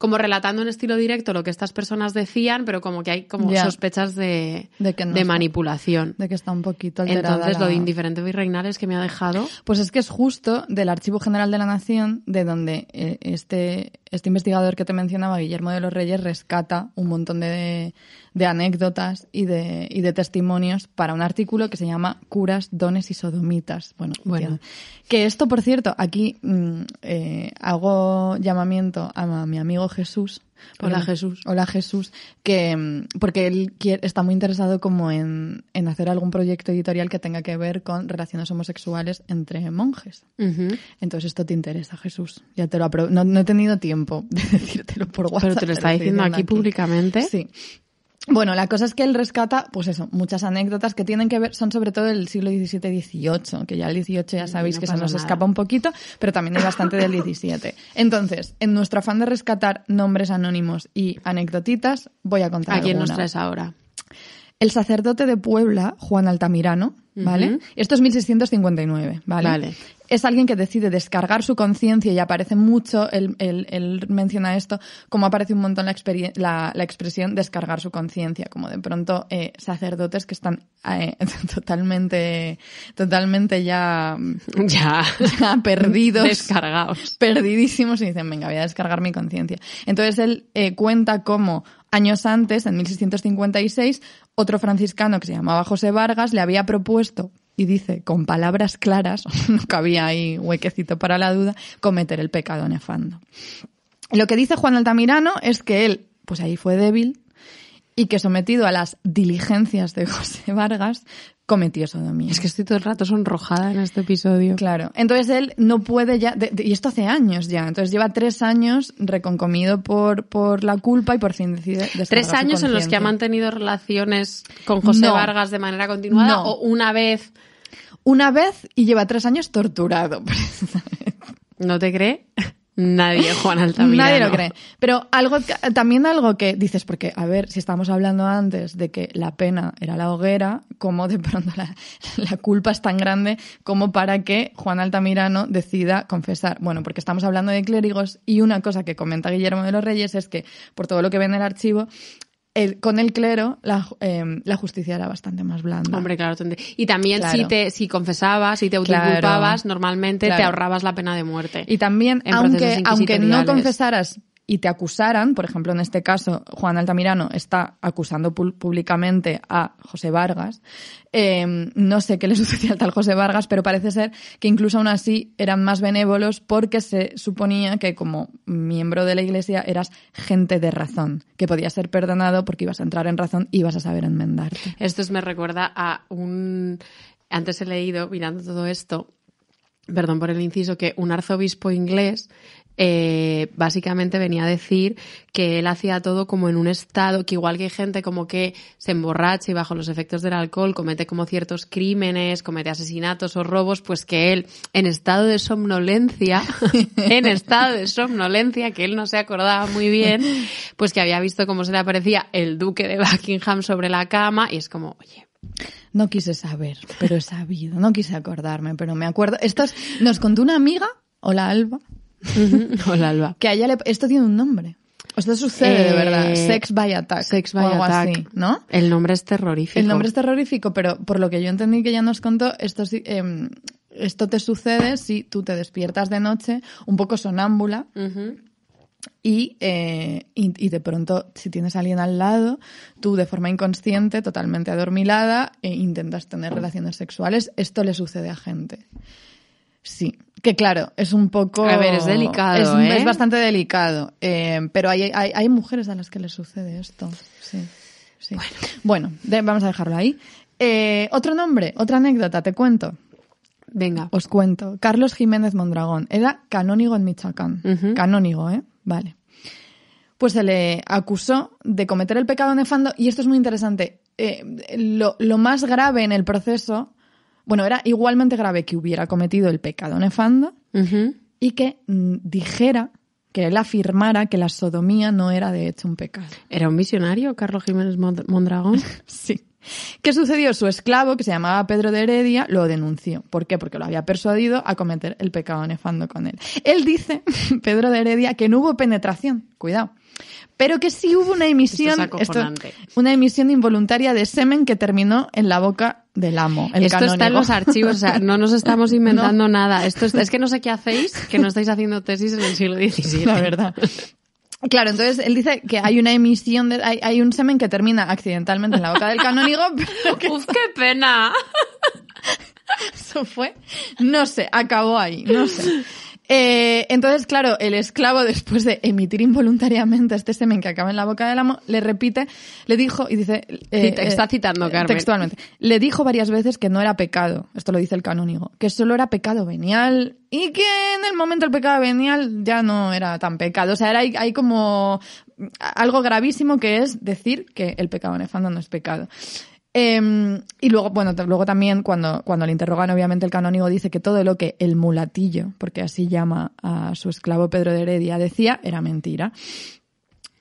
como relatando en estilo directo lo que estas personas decían, pero como que hay como sospechas de, de, manipulación. De que está un poquito alterada Entonces, lo de indiferente virreinal es que me ha dejado... Pues es que es justo del Archivo General de la Nación, de donde eh, este, este investigador que te mencionaba, Guillermo de los Reyes, rescata un montón de, de anécdotas y de, y de testimonios para un artículo que se llama Curas, Dones y Sodomitas. Bueno, bueno. Que, esto, por cierto, aquí mm, eh, hago llamamiento a mi amigo Jesús. Hola Jesús. Hola Jesús, que mm, porque él está muy interesado como en, en, hacer algún proyecto editorial que tenga que ver con relaciones homosexuales entre monjes. Entonces esto te interesa, Jesús. Ya te lo no, no, he tenido tiempo de decírtelo por WhatsApp. Pero te lo está diciendo aquí, públicamente. Sí. Bueno, la cosa es que él rescata, pues eso, muchas anécdotas que tienen que ver, son sobre todo del siglo XVII-XVIII, que ya el XVIII ya sabéis que se nos escapa un poquito, pero también hay bastante del XVII. Entonces, en nuestro afán de rescatar nombres anónimos y anecdotitas, voy a contar ¿A quién nos traes ahora? El sacerdote de Puebla, Juan Altamirano, ¿vale? Esto es 1659, ¿vale? Vale es alguien que decide descargar su conciencia y aparece mucho, él, él, menciona esto, como aparece un montón la, la, la expresión descargar su conciencia, como de pronto eh, sacerdotes que están eh, totalmente, totalmente ya, ya, perdidos, descargados, perdidísimos y dicen, venga, voy a descargar mi conciencia. Entonces él eh, cuenta cómo años antes, en 1656, otro franciscano que se llamaba José Vargas le había propuesto y dice con palabras claras, no cabía ahí huequecito para la duda, cometer el pecado nefando. Lo que dice Juan Altamirano es que él, pues ahí fue débil y que sometido a las diligencias de José Vargas, cometió sodomía. Es que estoy todo el rato sonrojada en este episodio. Claro. Entonces él no puede ya, y esto hace años ya, entonces lleva tres años reconcomido por, por la culpa y por fin decide ¿Tres años en los que ha mantenido relaciones con José Vargas de manera continuada o una vez? Una vez y lleva tres años torturado. ¿No te cree? Nadie, Juan Altamirano. Nadie lo cree. Pero algo, también algo que dices, porque, a ver, si estamos hablando antes de que la pena era la hoguera, como de pronto la, la, culpa es tan grande como para que Juan Altamirano decida confesar. Bueno, porque estamos hablando de clérigos y una cosa que comenta Guillermo de los Reyes es que, por todo lo que ve en el archivo, con el clero la, em, la, justicia era bastante más blanda. Hombre, claro. Y también si te si confesabas, si te autoculpabas, normalmente te ahorrabas la pena de muerte. Y también, aunque, aunque no confesaras y te acusaran, por ejemplo, en este caso, Juan Altamirano está acusando públicamente a José Vargas. Eh, no sé qué le sucedía al tal José Vargas, pero parece ser que incluso aún así eran más benévolos porque se suponía que como miembro de la Iglesia eras gente de razón, que podías ser perdonado porque ibas a entrar en razón y ibas a saber enmendarte. Esto me recuerda a un... Antes he leído, mirando todo esto, perdón por el inciso, que un arzobispo inglés eh, básicamente venía a decir que él hacía todo como en un estado, que igual que hay gente como que se emborracha y bajo los efectos del alcohol comete como ciertos crímenes, comete asesinatos o robos, pues que él en estado de somnolencia, en estado de somnolencia, que él no se acordaba muy bien, pues que había visto cómo se le aparecía el duque de Buckingham sobre la cama y es como, oye, no quise saber, pero he sabido. No quise acordarme, pero me acuerdo. Esto nos contó una amiga, hola Alba, Hola, Alba. Que a Esto tiene un nombre. Esto sucede de verdad. Eh, Sex by Attack. Sex by Attack. ¿no? El nombre es terrorífico. El nombre es terrorífico, pero por lo que yo entendí que ella nos contó, esto, eh, esto te sucede si tú te despiertas de noche un poco sonámbula. Y, eh, y, y, de pronto, si tienes a alguien al lado, tú de forma inconsciente, totalmente adormilada, e intentas tener relaciones sexuales. Esto le sucede a gente. Sí, que claro, es un poco... A ver, es delicado, es, ¿eh? bastante delicado. Eh, pero hay, hay, hay, mujeres a las que les sucede esto. Sí, sí. Bueno, vamos a dejarlo ahí. Eh, otro nombre, otra anécdota, te cuento. Venga. Os cuento. Carlos Jiménez Mondragón. Era canónigo en Michoacán. Canónigo, ¿eh? Vale. Pues se le acusó de cometer el pecado nefando y esto es muy interesante. Lo, lo más grave en el proceso bueno, era igualmente grave que hubiera cometido el pecado nefando y que mm, dijera, que él afirmara que la sodomía no era de hecho un pecado. ¿Era un misionario, Carlos Jiménez Mondragón? sí. ¿Qué sucedió? Su esclavo, que se llamaba Pedro de Heredia, lo denunció. ¿Por qué? Porque lo había persuadido a cometer el pecado nefando con él. Él dice, Pedro de Heredia, que no hubo penetración. Cuidado pero que sí hubo una emisión, una emisión involuntaria de semen que terminó en la boca del amo. El esto está en los archivos, o sea, no nos estamos inventando nada. Esto es, que no sé qué hacéis, que no estáis haciendo tesis en el siglo XVII. La verdad. Claro, entonces él dice que hay una emisión, de, hay, hay un semen que termina accidentalmente en la boca del canónigo. Pero ¡Uf, qué pena! Eso fue, no sé, acabó ahí, no sé. Eh, entonces, claro, el esclavo, después de emitir involuntariamente este semen que acaba en la boca del amo, le repite, le dijo, y dice... Eh, está citando, Carmen. Textualmente. Le dijo varias veces que no era pecado, esto lo dice el canónigo, que solo era pecado venial y que en el momento del pecado venial ya no era tan pecado. O sea, era, hay, como algo gravísimo que es decir que el pecado nefando no es pecado. Em, y luego, bueno, luego también cuando, cuando le interrogan, obviamente el canónigo dice que todo lo que el mulatillo, porque así llama a su esclavo Pedro de Heredia, decía era mentira.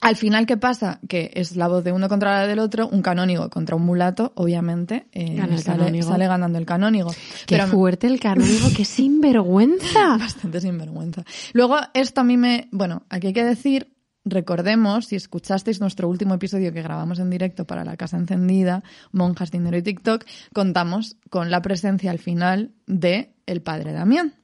Al final, ¿qué pasa? Que es la voz de uno contra la del otro, un canónigo contra un mulato, obviamente, eh, sale, ganando el canónigo. Qué fuerte el canónigo, qué sinvergüenza. Bastante sinvergüenza. Luego, esto a mí me... Bueno, aquí hay que decir, recordemos, si escuchasteis nuestro último episodio que grabamos en directo para La Casa Encendida, Monjas, Dinero y TikTok, contamos con la presencia al final de el padre Damián.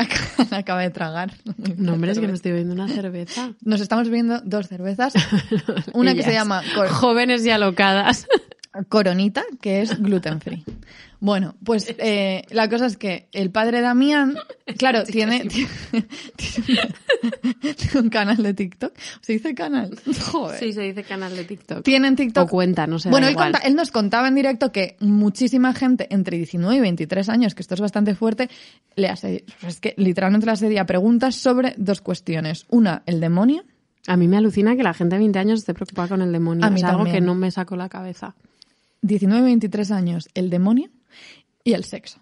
Acaba de tragar. No, hombre, es que me estoy bebiendo una cerveza. Nos estamos bebiendo dos cervezas. Una que se llama... Jóvenes y alocadas. Coronita, que es gluten free. Bueno, pues eh, la cosa es que el padre Damián, claro, tiene, un canal de TikTok. ¿Se dice canal? Joder. Sí, se dice canal de TikTok. Tienen TikTok. O cuenta, no sé. Bueno, él, él, nos contaba en directo que muchísima gente entre 19 y 23 años, que esto es bastante fuerte, le hace, es que literalmente le asedia preguntas sobre dos cuestiones. Una, el demonio. A mí me alucina que la gente de 20 años esté preocupada con el demonio. A mí es algo que no me sacó la cabeza. 19, 23 años, el demonio y el sexo.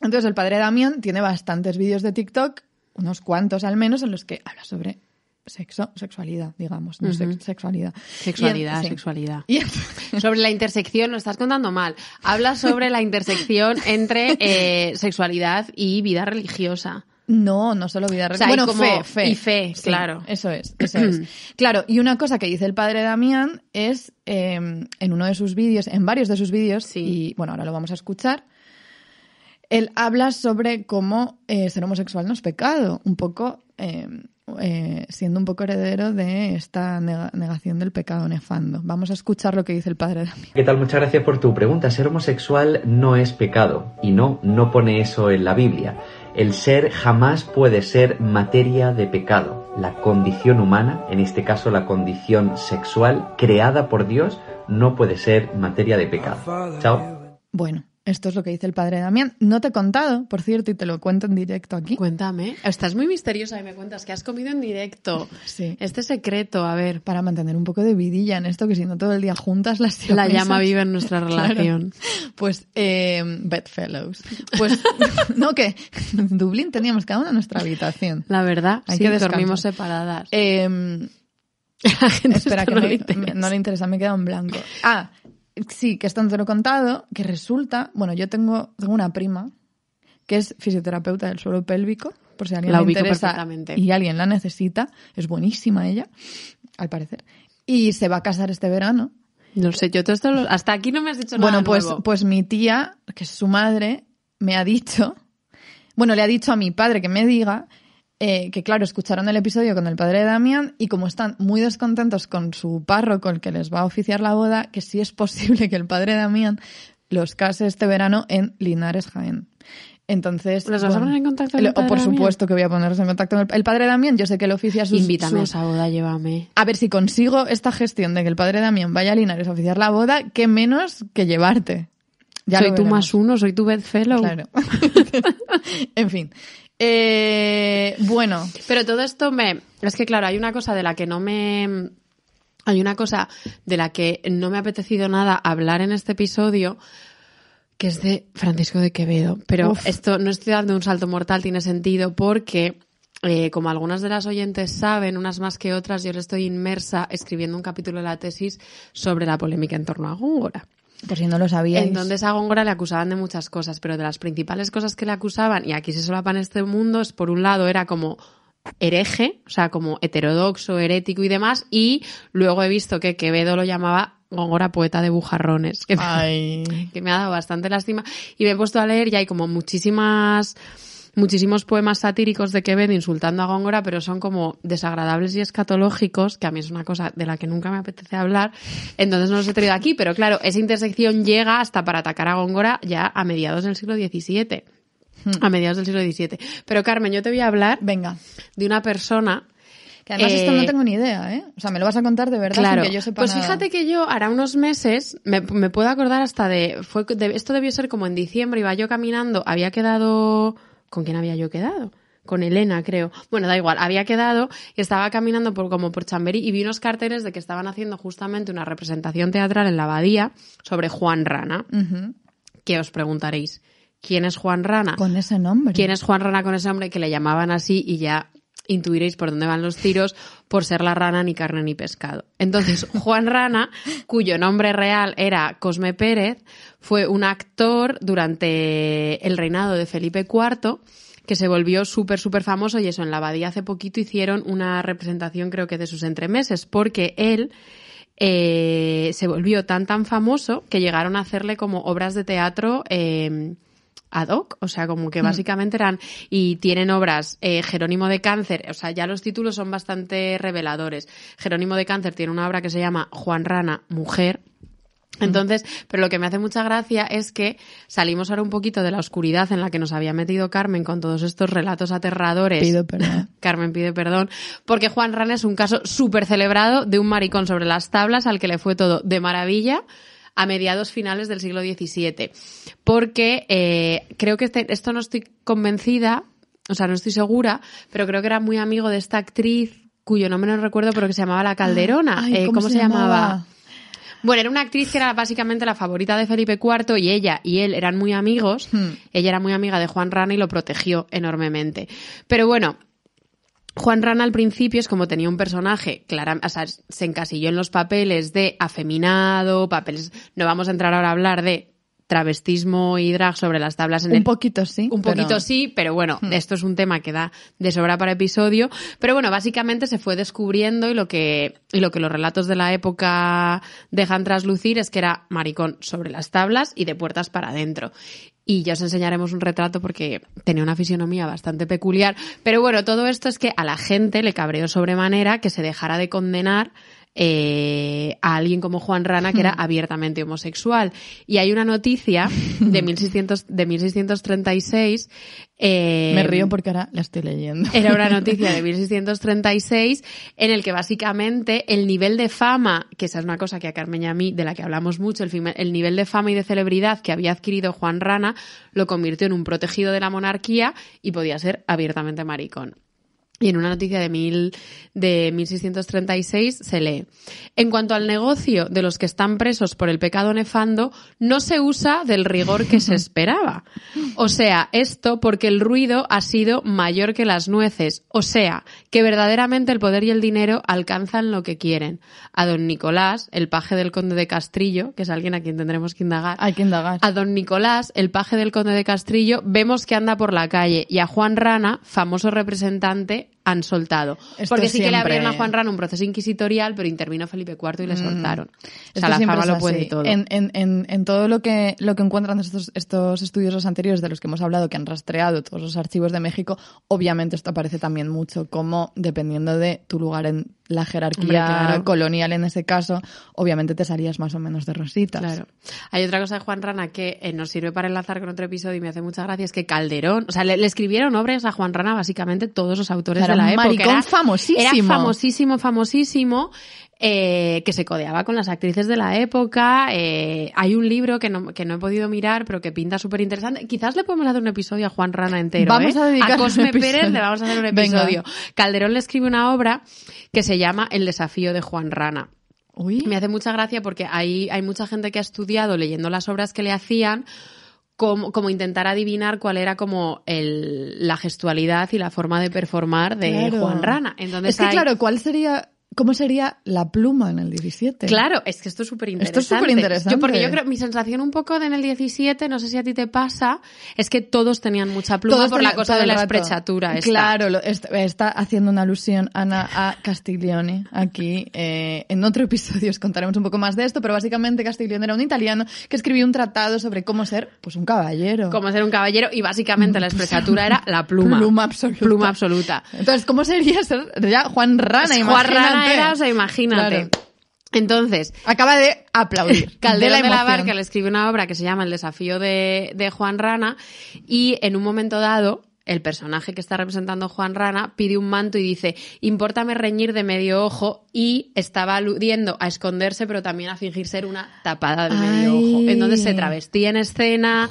Entonces el padre Damián tiene bastantes vídeos de TikTok, unos cuantos al menos, en los que habla sobre sexo, sexualidad, digamos, no sexualidad. Sexualidad, sexualidad. sobre la intersección, lo estás contando mal. Habla sobre la intersección entre eh, sexualidad y vida religiosa. No, no solo vida religiosa. bueno, fe, fe. Y fe, claro. Eso es, eso es. Claro, y una cosa que dice el padre Damián es, em, en uno de sus vídeos, en varios de sus vídeos, y bueno, ahora lo vamos a escuchar, él habla sobre cómo eh, ser homosexual no es pecado, un poco em, eh, siendo un poco heredero de esta negación del pecado nefando. Vamos a escuchar lo que dice el padre Damián. ¿Qué tal? Muchas gracias por tu pregunta. Ser homosexual no es pecado y no, no pone eso en la Biblia. El ser jamás puede ser materia de pecado. La condición humana, en este caso la condición sexual, creada por Dios, no puede ser materia de pecado. Chao. Bueno, esto es lo que dice el padre Damián. No te he contado, por cierto, y te lo cuento en directo aquí. Cuéntame. Estás muy misteriosa y me cuentas que has comido en directo. Sí. Este secreto, a ver. Para mantener un poco de vidilla en esto, que si no todo el día juntas las La llama viva en nuestra relación. Pues, eh, Bedfellows. Pues, no, que en Dublín teníamos cada una nuestra habitación. La verdad, Hay que dormimos separadas. Eh, espera, que no, no, le interesa, me he quedado en blanco. Ah, Sí, que esto te lo he contado, que resulta, bueno, yo tengo, tengo una prima que es fisioterapeuta del suelo pélvico, por si alguien la le interesa y alguien la necesita, es buenísima ella, al parecer, y se va a casar este verano. No sé, yo todo esto, hasta aquí no me has dicho nada Bueno, pues, pues mi tía, que es su madre, me ha dicho, bueno, le ha dicho a mi padre que me diga eh, que claro, escucharon el episodio con el padre de Damián y como están muy descontentos con su párroco, el que les va a oficiar la boda, que sí es posible que el padre de Damián los case este verano en Linares, Jaén. Entonces. ¿Los vas a poner en contacto con el padre Por supuesto que voy a ponerlos en contacto con el, padre Damián. Yo sé que le oficia sus. Invítame a esa boda, llévame. A ver si consigo esta gestión de que el padre Damián vaya a Linares a oficiar la boda, qué menos que llevarte. Ya soy tú más uno, soy tu bedfellow. Claro. en fin. Eh, bueno. Pero todo esto me. Es que, claro, hay una cosa de la que no me. Hay una cosa de la que no me ha apetecido nada hablar en este episodio, que es de Francisco de Quevedo. Pero esto no estoy dando un salto mortal, tiene sentido, porque eh, como algunas de las oyentes saben, unas más que otras, yo le estoy inmersa escribiendo un capítulo de la tesis sobre la polémica en torno a Góngora. Por si no lo sabíais. Entonces a Góngora le acusaban de muchas cosas, pero de las principales cosas que le acusaban, y aquí se solapan este mundo, es por un lado era como hereje, o sea, como heterodoxo, herético y demás, y luego he visto que Quevedo lo llamaba Góngora poeta de bujarrones, que, que me ha dado bastante lástima, y me he puesto a leer y hay como muchísimas muchísimos poemas satíricos de Quevedo insultando a Góngora, pero son como desagradables y escatológicos, que a mí es una cosa de la que nunca me apetece hablar, entonces no los he traído aquí, pero claro, esa intersección llega hasta para atacar a Góngora ya a mediados del siglo XVII. Hmm. A mediados del siglo XVII. Pero Carmen, yo te voy a hablar Venga. de una persona que además esto no eh, tengo ni idea, ¿eh? O sea, me lo vas a contar de verdad claro. sin que yo sepa Pues fíjate que yo, hará unos meses, me, puedo acordar hasta de, fue esto debió ser como en diciembre, iba yo caminando, había quedado ¿Con quién había yo quedado? con Elena, creo. Bueno, da igual, había quedado y estaba caminando por, como por Chamberí y vi unos carteles de que estaban haciendo justamente una representación teatral en la abadía sobre Juan Rana. Que os preguntaréis, ¿quién es Juan Rana? Con ese nombre. ¿Quién es Juan Rana con ese nombre que le llamaban así y ya intuiréis por dónde van los tiros por ser la rana ni carne ni pescado. Entonces, Juan Rana, cuyo nombre real era Cosme Pérez, fue un actor durante el reinado de Felipe IV que se volvió súper, súper famoso y eso, en la abadía hace poquito hicieron una representación creo que de sus entremeses, porque él eh, se volvió tan, tan famoso que llegaron a hacerle como obras de teatro eh, ad hoc, o sea, como que hmm. básicamente eran y tienen obras eh, Jerónimo de Cáncer, o sea, ya los títulos son bastante reveladores. Jerónimo de Cáncer tiene una obra que se llama Juan Rana, Mujer, entonces, pero lo que me hace mucha gracia es que salimos ahora un poquito de la oscuridad en la que nos había metido Carmen con todos estos relatos aterradores. Pido perdón. Carmen pide perdón, porque Juan Rana es un caso súper celebrado de un maricón sobre las tablas al que le fue todo de maravilla a mediados finales del siglo XVII. Porque eh, creo que este, esto no estoy convencida, o sea, no estoy segura, pero creo que era muy amigo de esta actriz cuyo nombre no recuerdo, pero que se llamaba La Calderona. Eh, ¿cómo, se, llamaba? Bueno, era una actriz que era básicamente la favorita de Felipe IV y ella y él eran muy amigos. Hmm. Ella era muy amiga de Juan Rana y lo protegió enormemente. Pero bueno, Juan Rana al principio es como tenía un personaje, claro, o sea, se encasilló en los papeles de afeminado, papeles, no vamos a entrar ahora a hablar de travestismo y drag sobre las tablas en un poquito sí un poquito sí pero bueno hmm. esto es un tema que da de sobra para episodio pero bueno básicamente se fue descubriendo y lo que y lo que los relatos de la época dejan traslucir es que era maricón sobre las tablas y de puertas para adentro y ya os enseñaremos un retrato porque tenía una fisionomía bastante peculiar. Pero bueno, todo esto es que a la gente le cabreó sobremanera que se dejara de condenar eh, a alguien como Juan Rana que era abiertamente homosexual. Y hay una noticia de, 1600, de 1636. Eh, Me río porque ahora la estoy leyendo. Era una noticia de 1636 en el que básicamente el nivel de fama, que esa es una cosa que a Carmen y a mí, de la que hablamos mucho, el, el nivel de fama y de celebridad que había adquirido Juan Rana lo convirtió en un protegido de la monarquía y podía ser abiertamente maricón. Y en una noticia de, mil, de 1636 se lee, en cuanto al negocio de los que están presos por el pecado nefando, no se usa del rigor que se esperaba. O sea, esto porque el ruido ha sido mayor que las nueces. O sea, que verdaderamente el poder y el dinero alcanzan lo que quieren. A don Nicolás, el paje del conde de Castrillo, que es alguien a quien tendremos que indagar. Hay que indagar. A don Nicolás, el paje del conde de Castrillo, vemos que anda por la calle. Y a Juan Rana, famoso representante, han soltado. Porque sí que le abrieron a Juan Rana un proceso inquisitorial, pero intervino Felipe IV y le mm. soltaron. O sea, la fama lo puede todo. En, en, en, en, todo lo que, lo que encuentran estos, estos estudiosos anteriores de los que hemos hablado, que han rastreado todos los archivos de México, obviamente esto aparece también mucho como, dependiendo de tu lugar en la jerarquía colonial en ese caso, obviamente te salías más o menos de rositas. Claro. Hay otra cosa de Juan Rana que eh, nos sirve para enlazar con otro episodio y me hace mucha gracia, es que Calderón, o sea, le, escribieron obras a Juan Rana básicamente todos los autores de la época. Maricón famosísimo. Era famosísimo, famosísimo. Eh, que se codeaba con las actrices de la época. Eh, hay un libro que no, que no he podido mirar, pero que pinta súper interesante. Quizás le podemos hacer un episodio a Juan Rana entero. Vamos ¿eh? a dedicar a Cosme Pérez le vamos a hacer un episodio. Calderón le escribe una obra que se llama El desafío de Juan Rana. Uy. Me hace mucha gracia porque hay, hay mucha gente que ha estudiado leyendo las obras que le hacían como, como, intentar adivinar cuál era como el, la gestualidad y la forma de performar de Juan Rana. Entonces es que, claro, ¿cuál sería ¿Cómo sería la pluma en el 17? Claro, es que esto es súper interesante. Esto es súper interesante. Yo, porque yo creo, mi sensación un poco de en el 17, no sé si a ti te pasa, es que todos tenían mucha pluma por la cosa de la esprechatura. Claro, está haciendo una alusión Ana a Castiglione aquí. Eh, en otro episodio os contaremos un poco más de esto, pero básicamente Castiglione era un italiano que escribió un tratado sobre cómo ser pues un caballero. Cómo ser un caballero y básicamente la esprechatura era la pluma. Pluma absoluta. Pluma absoluta. Entonces, ¿cómo sería ser ya Juan Rana? Juan Rana o sea, imagínate. Entonces. Acaba de aplaudir. Calderón de la, Barca le escribe una obra que se llama El desafío de, de Juan Rana y en un momento dado el personaje que está representando Juan Rana pide un manto y dice, importame reñir de medio ojo y estaba aludiendo a esconderse pero también a fingir ser una tapada de medio ojo. Entonces se travestía en escena.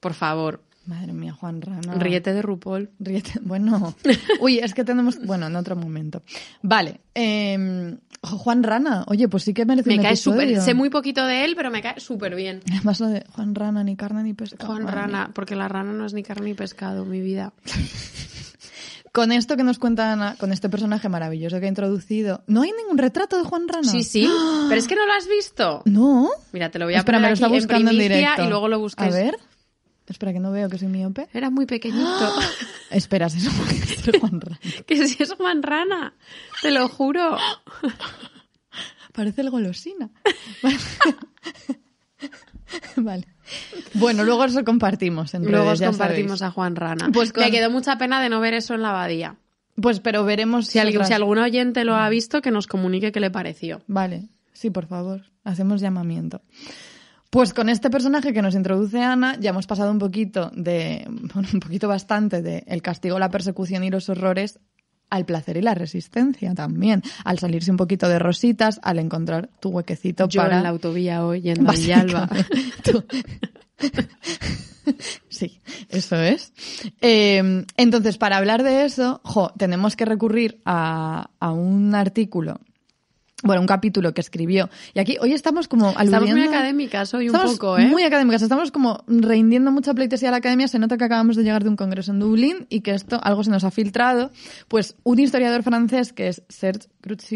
Por favor. Madre mía, Juan Rana. Riete de RuPaul. Riete, bueno. Uy, es que tenemos, bueno, en otro momento. Vale. Eh, Juan Rana, oye, pues sí que merece me un cae súper, sé muy poquito de él, pero me cae súper bien. Además lo de Juan Rana, ni carne ni pescado. Juan Madre Rana, mía. porque la rana no es ni carne ni pescado, mi vida. Con esto que nos cuenta Ana, con este personaje maravilloso que ha introducido, ¿no hay ningún retrato de Juan Rana? Sí, sí. Pero es que no lo has visto. ¿No? Mira, te lo voy a Espera, me poner lo está aquí en buscando en, primicia directo. y luego lo busques. A ver. Espera, que no veo que soy miope. Era muy pequeñito. Espera, si es un Juan Rana. que si es Juan Rana. Te lo juro. Parece el golosina. vale. Bueno, luego os lo compartimos en Luego redes, os ya compartimos sabéis. a Juan Rana. Pues con- Me quedó mucha pena de no ver eso en la abadía. Pues pero veremos Si, alguien, otras- si algún oyente lo ha visto, que nos comunique qué le pareció. Vale, sí, por favor, hacemos llamamiento. Pues con este personaje que nos introduce Ana, ya hemos pasado un poquito de, bueno, un poquito bastante de el castigo, la persecución y los horrores al placer y la resistencia también, al salirse un poquito de rositas, al encontrar tu huequecito Yo para en la autovía hoy, yendo a Villalba. Tú- sí, eso es. Eh, entonces, para hablar de eso, jo, tenemos que recurrir a, a un artículo, bueno, un capítulo que escribió. Y aquí, hoy estamos como Estamos muy aludiendo- académicas hoy un Estamos poco, ¿eh? Muy académicas, estamos como rindiendo mucha pleitesía a la academia. Se nota que acabamos de llegar de un congreso en Dublín y que esto, algo se nos ha filtrado. Pues un historiador francés que es Serge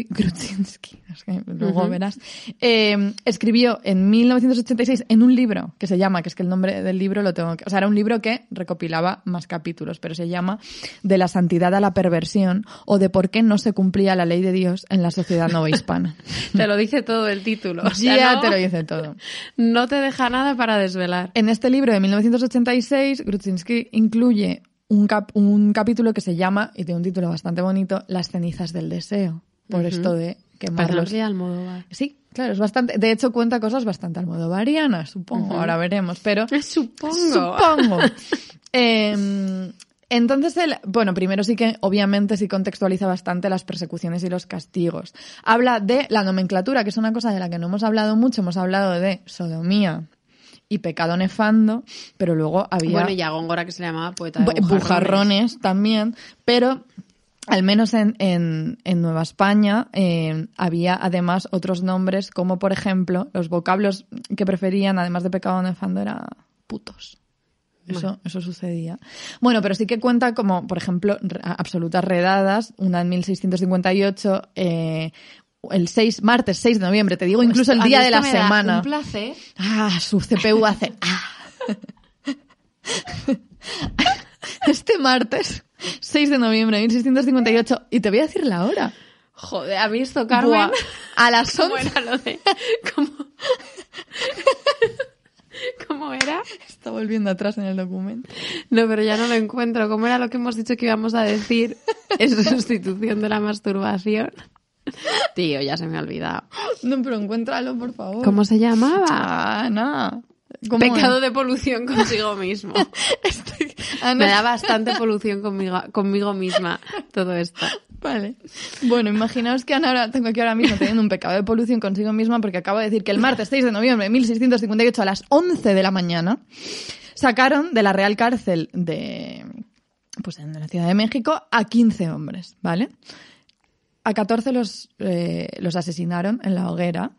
Grudzinski, es que luego verás, eh, escribió en 1986 en un libro que se llama, que es que el nombre del libro lo tengo que, o sea, era un libro que recopilaba más capítulos, pero se llama De la santidad a la perversión o de por qué no se cumplía la ley de Dios en la sociedad novohispana. Te lo dice todo el título. O sea, ya no, te lo dice todo. no te deja nada para desvelar. En este libro de 1986, Grudzinski incluye un, cap- un capítulo que se llama, y tiene un título bastante bonito, Las cenizas del deseo. Por esto de quemarlos. Almodóvar. Sí, claro, es bastante. De hecho, cuenta cosas bastante almodovarianas, supongo. Ujú. Ahora veremos, pero. Supongo. Supongo. Eh, entonces, él, bueno, primero sí que obviamente sí contextualiza bastante las persecuciones y los castigos. Habla de la nomenclatura, que es una cosa de la que no hemos hablado mucho. Hemos hablado de sodomía y pecado nefando, pero luego había Bueno, y a Góngora, que se le llamaba poeta de bu- bujarrones. bujarrones también, pero al menos en, en, en Nueva España eh, había además otros nombres, como por ejemplo, los vocablos que preferían, además de pecado nefando, era putos. Eso, eso sucedía. Bueno, pero sí que cuenta como, por ejemplo, absolutas redadas, una en 1658, eh, el 6, martes 6 de noviembre, te digo incluso el Pues A mí día de la me da semana. Un placer. Ah, su CPU hace. ah. Este martes, 6 de noviembre de 1658, y te voy a decir la hora. Joder, ¿has visto, Carmen? Buah, a las ¿Cómo 11. era lo de...? ¿Cómo, ¿Cómo era? Está volviendo atrás en el documento. No, pero ya no lo encuentro. ¿Cómo era lo que hemos dicho que íbamos a decir en sustitución de la masturbación? Tío, ya se me ha olvidado. No, pero encuéntralo, por favor. ¿Cómo se llamaba? Ah, no. ¿Cómo Pecado es? de polución consigo mismo. Ah, no. Me da bastante polución conmigo, conmigo misma todo esto. Vale. Bueno, imaginaos que Ana ahora, tengo aquí ahora mismo teniendo un pecado de polución consigo misma porque acabo de decir que el martes 6 de noviembre de 1658 a las 11 de la mañana sacaron de la Real Cárcel de, pues en la Ciudad de México a 15 hombres, ¿vale? A 14 los, eh, los asesinaron en la hoguera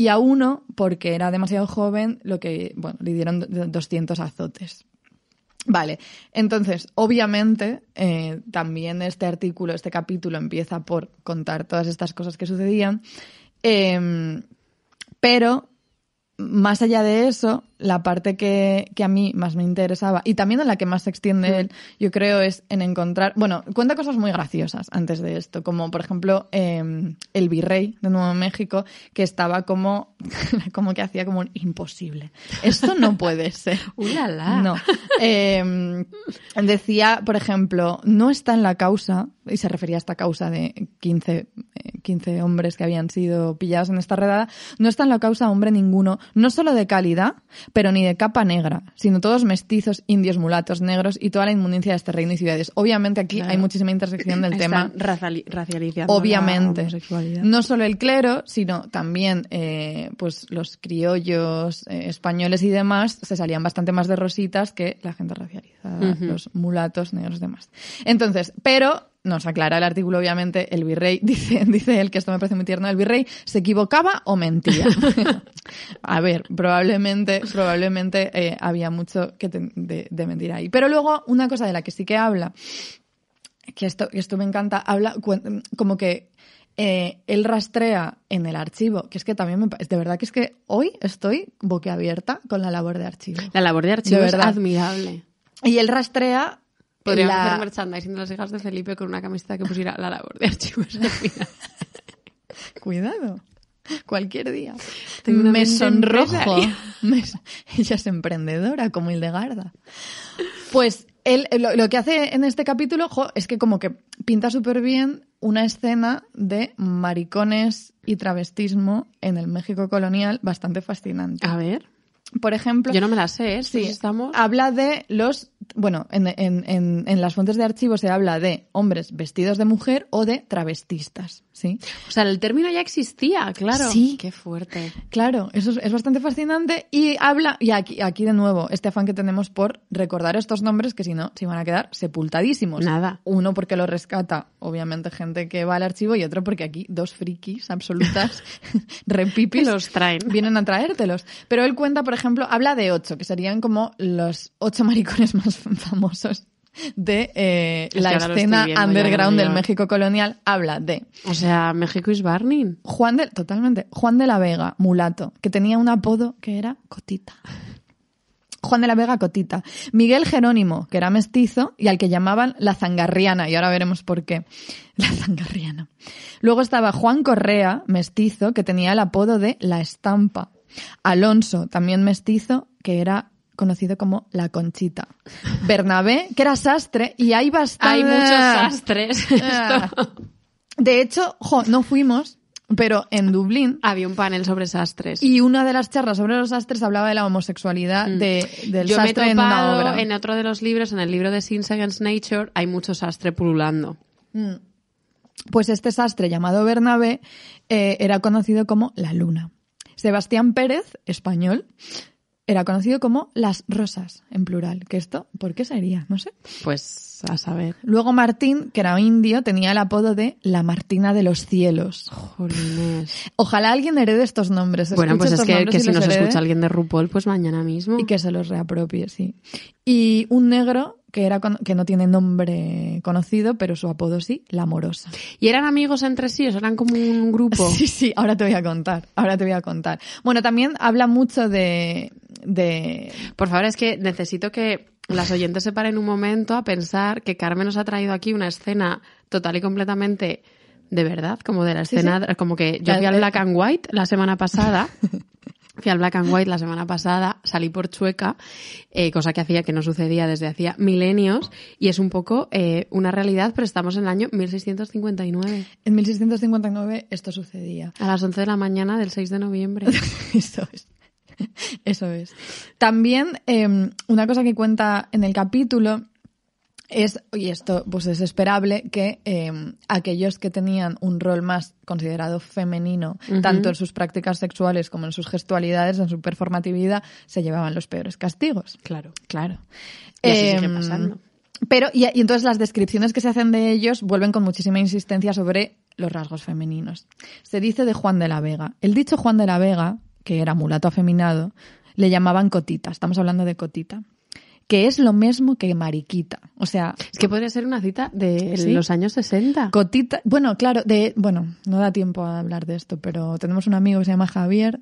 y a uno, porque era demasiado joven, lo que, bueno, le dieron do- 200 azotes. Vale, entonces, obviamente, eh, también este artículo, este capítulo empieza por contar todas estas cosas que sucedían, eh, pero más allá de eso, la parte que, que a mí más me interesaba y también en la que más se extiende él, yo creo, es en encontrar. Bueno, cuenta cosas muy graciosas antes de esto, como por ejemplo eh, el virrey de Nuevo México, que estaba como, como que hacía como un imposible. Esto no puede ser. ¡Ulala! No. Eh, decía, por ejemplo, no está en la causa, y se refería a esta causa de 15, eh, 15 hombres que habían sido pillados en esta redada, no está en la causa hombre ninguno, no solo de calidad, pero ni de capa negra, sino todos mestizos, indios, mulatos, negros y toda la inmundicia de este reino y ciudades. Obviamente aquí hay muchísima intersección del tema. racializando Obviamente. No solo el clero, sino también eh, pues los criollos eh, españoles y demás se salían bastante más de rositas que la gente racializada, los mulatos, negros y demás. Entonces, pero nos aclara el artículo, obviamente, el virrey, dice, dice él, que esto me parece muy tierno, el virrey se equivocaba o mentía. a ver, probablemente, probablemente eh, había mucho que de, de, mentir ahí. Pero luego, una cosa de la que sí que habla, que esto, esto me encanta, habla como que eh, él rastrea en el archivo, que es que también me de verdad que es que hoy estoy boquiabierta con la labor de archivo. La labor de archivo es admirable. Y él rastrea Podríamos hacer merchandising de las hijas de Felipe con una camiseta que pusiera la labor de archivos. Cuidado. Cualquier día. me sonrojo. Ella es emprendedora como Hildegarda. Pues él, lo, que hace en este capítulo es que como que pinta súper bien una escena de maricones y travestismo en el México colonial bastante fascinante. A ver. Por ejemplo. Yo no me la sé, ¿eh? Sí, estamos... Habla de los bueno, en, en, en, en, las fuentes de archivo se habla de hombres vestidos de mujer o de travestistas, ¿sí? O sea, el término ya existía, claro. Sí. Qué fuerte. Claro, eso es, bastante fascinante y habla, y aquí, aquí de nuevo, este afán que tenemos por recordar estos nombres que si no, se van a quedar sepultadísimos. Nada. Uno porque lo rescata, obviamente, gente que va al archivo y otro porque aquí dos frikis absolutas, repipis, los traen. Vienen a traértelos. Pero él cuenta, por ejemplo, habla de ocho, que serían como los ocho maricones más famosos de eh, la escena underground del México colonial habla de. O sea, México is burning. Juan de, totalmente. Juan de la Vega, mulato, que tenía un apodo que era Cotita. Juan de la Vega Cotita. Miguel Jerónimo, que era mestizo y al que llamaban la zangarriana, y ahora veremos por qué. La zangarriana. Luego estaba Juan Correa, mestizo, que tenía el apodo de la estampa. Alonso, también mestizo, que era conocido como La Conchita. Bernabé, que era sastre, y hay bastante... Hay muchos sastres. Ah. de hecho, no fuimos, pero en Dublín... Había un panel sobre sastres. Y una de las charlas sobre los sastres hablaba de la homosexualidad mm. de, del sastre en una obra. En otro de los libros, en el libro de Sins Against Nature, hay mucho sastre pululando. Mm. Pues este sastre llamado Bernabé eh, era conocido como La Luna. Sebastián Pérez, español, era conocido como Las Rosas, en plural. ¿Qué esto? ¿Por qué sería? No sé. Pues a saber. Luego Martín, que era indio, tenía el apodo de La Martina de los Cielos. Jolines. Ojalá alguien herede estos nombres. Bueno, pues es que, si, nos escucha alguien de RuPaul, pues mañana mismo. Y que se los reapropie, sí. Y un negro que era que no tiene nombre conocido, pero su apodo sí, la amorosa. ¿Y eran amigos entre sí? ¿O eran como un grupo? Sí, sí, ahora te voy a contar, ahora te voy a contar. Bueno, también habla mucho de, de... Por favor, es que necesito que las oyentes se paren un momento a pensar que Carmen nos ha traído aquí una escena total y completamente de verdad, como de la escena, como que yo fui al Black and White la semana pasada Fui al Black and White la semana pasada, salí por Chueca, eh, cosa que hacía que no sucedía desde hacía milenios, y es un poco eh, una realidad, pero estamos en el año 1659. En 1659 esto sucedía. A las 11 de la mañana del 6 de noviembre. Eso es. Eso es. También em, una cosa que cuenta en el capítulo es, y esto pues es esperable, que em, aquellos que tenían un rol más considerado femenino, tanto en sus prácticas sexuales como en sus gestualidades, en su performatividad, se llevaban los peores castigos. Claro. Claro. Y así sigue em, pasando. Pero, y, y entonces las descripciones que se hacen de ellos vuelven con muchísima insistencia sobre los rasgos femeninos. Se dice de Juan de la Vega. El dicho Juan de la Vega, que era mulato afeminado, le llamaban cotita. Estamos hablando de cotita que es lo mismo que mariquita. O sea, es que podría ser una cita de los años 60. Cotita, bueno, claro, de bueno, no da tiempo a hablar de esto, pero tenemos un amigo que se llama Javier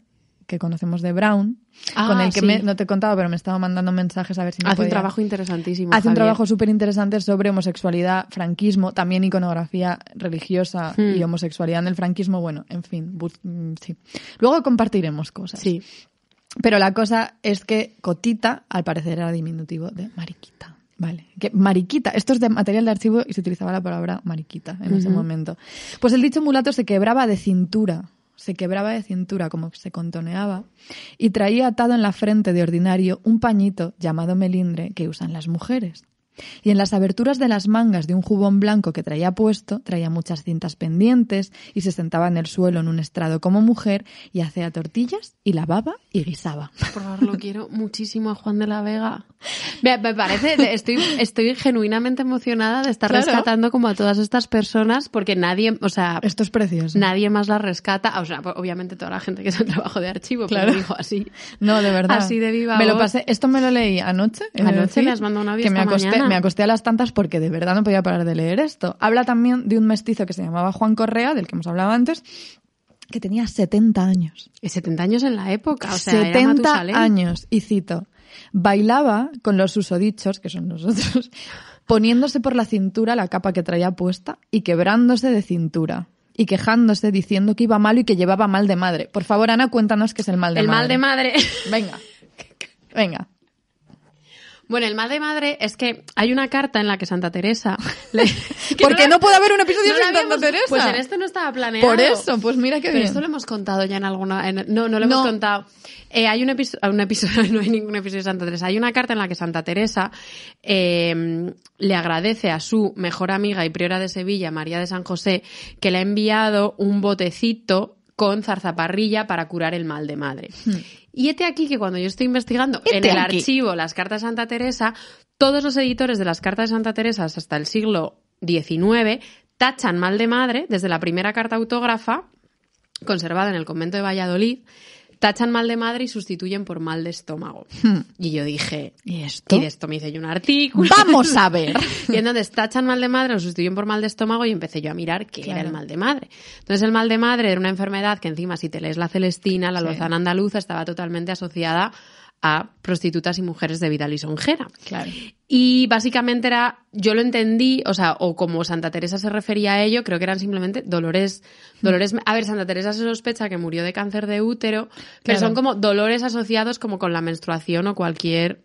que conocemos de Brown, con el que me, no te he contado, pero me estaba mandando mensajes a ver si me Hace un trabajo interesantísimo. Hace un trabajo súper interesante sobre homosexualidad, franquismo, también iconografía religiosa y hmm. homosexualidad en el franquismo. Bueno, en fin, mm, sí. Luego compartiremos cosas. Sí. Pero la cosa es que Cotita, al parecer, era diminutivo de Mariquita. Vale. Que mariquita, esto es de material de archivo y se utilizaba la palabra mariquita en ese momento. Pues el dicho mulato se quebraba de cintura. se quebraba de cintura como se contoneaba y traía atado en la frente de ordinario un pañito llamado melindre que usan las mujeres y en las aberturas de las mangas de un jubón blanco que traía puesto, traía muchas cintas pendientes y se sentaba en el suelo en un estrado como mujer y hacía tortillas y lavaba y guisaba. Por favor, lo quiero muchísimo a Juan de la Vega. Me, parece, estoy, estoy genuinamente emocionada de estar rescatando como a todas estas personas porque nadie, o sea... Esto es precioso. Nadie más la rescata, o sea, obviamente toda la gente que es el trabajo de archivo, claro. pero dijo así. No, de verdad. Así de viva Me lo pasé, esto me lo leí anoche. Anoche me has mandado una que me acosté, me acosté a las tantas porque de verdad no podía parar de leer esto. Habla también de un mestizo que se llamaba Juan Correa, del que hemos hablado antes, que tenía 70 años. Y 70 años en la época, o sea, 70 años, y cito, bailaba con los susodichos, que son nosotros, poniéndose por la cintura la capa que traía puesta y quebrándose de cintura y quejándose diciendo que iba mal y que llevaba mal de madre. Por favor, Ana, cuéntanos qué es el mal de madre. El mal de madre. Venga. Venga. Bueno, el mal de madre es que hay una carta en la que Santa Teresa... Porque no, puede haber un episodio sin Santa Teresa. Pues en este no estaba planeado. Por eso, pues mira Pero bien. esto lo hemos contado ya en alguna... no, no lo hemos contado. Eh, hay un, un episodio, no hay ningún episodio de Santa Teresa. Hay una carta en la que Santa Teresa eh, le agradece a su mejor amiga y priora de Sevilla, María de San José, que le ha enviado un botecito con zarzaparrilla para curar el mal de madre. Hmm. Y este aquí que cuando yo estoy investigando en el archivo las cartas de Santa Teresa, todos los editores de las cartas de Santa Teresa hasta el siglo XIX tachan mal de madre desde la primera carta autógrafa conservada en el convento de Valladolid tachan mal de madre y sustituyen por mal de estómago. Hmm. Y yo dije, ¿y esto? Y de esto me hice yo un artículo. Vamos a ver. y entonces tachan mal de madre, lo sustituyen por mal de estómago y empecé yo a mirar qué era el mal de madre. Entonces el mal de madre era una enfermedad que encima si te lees la Celestina, la Lozana Andaluza, estaba totalmente asociada a prostitutas y mujeres de vida lisonjera. Claro. Y básicamente era, yo lo entendí, o sea, o como Santa Teresa se refería a ello, creo que eran simplemente dolores, dolores, a ver, Santa Teresa se sospecha que murió de cáncer de útero, pero son como dolores asociados como con la menstruación o cualquier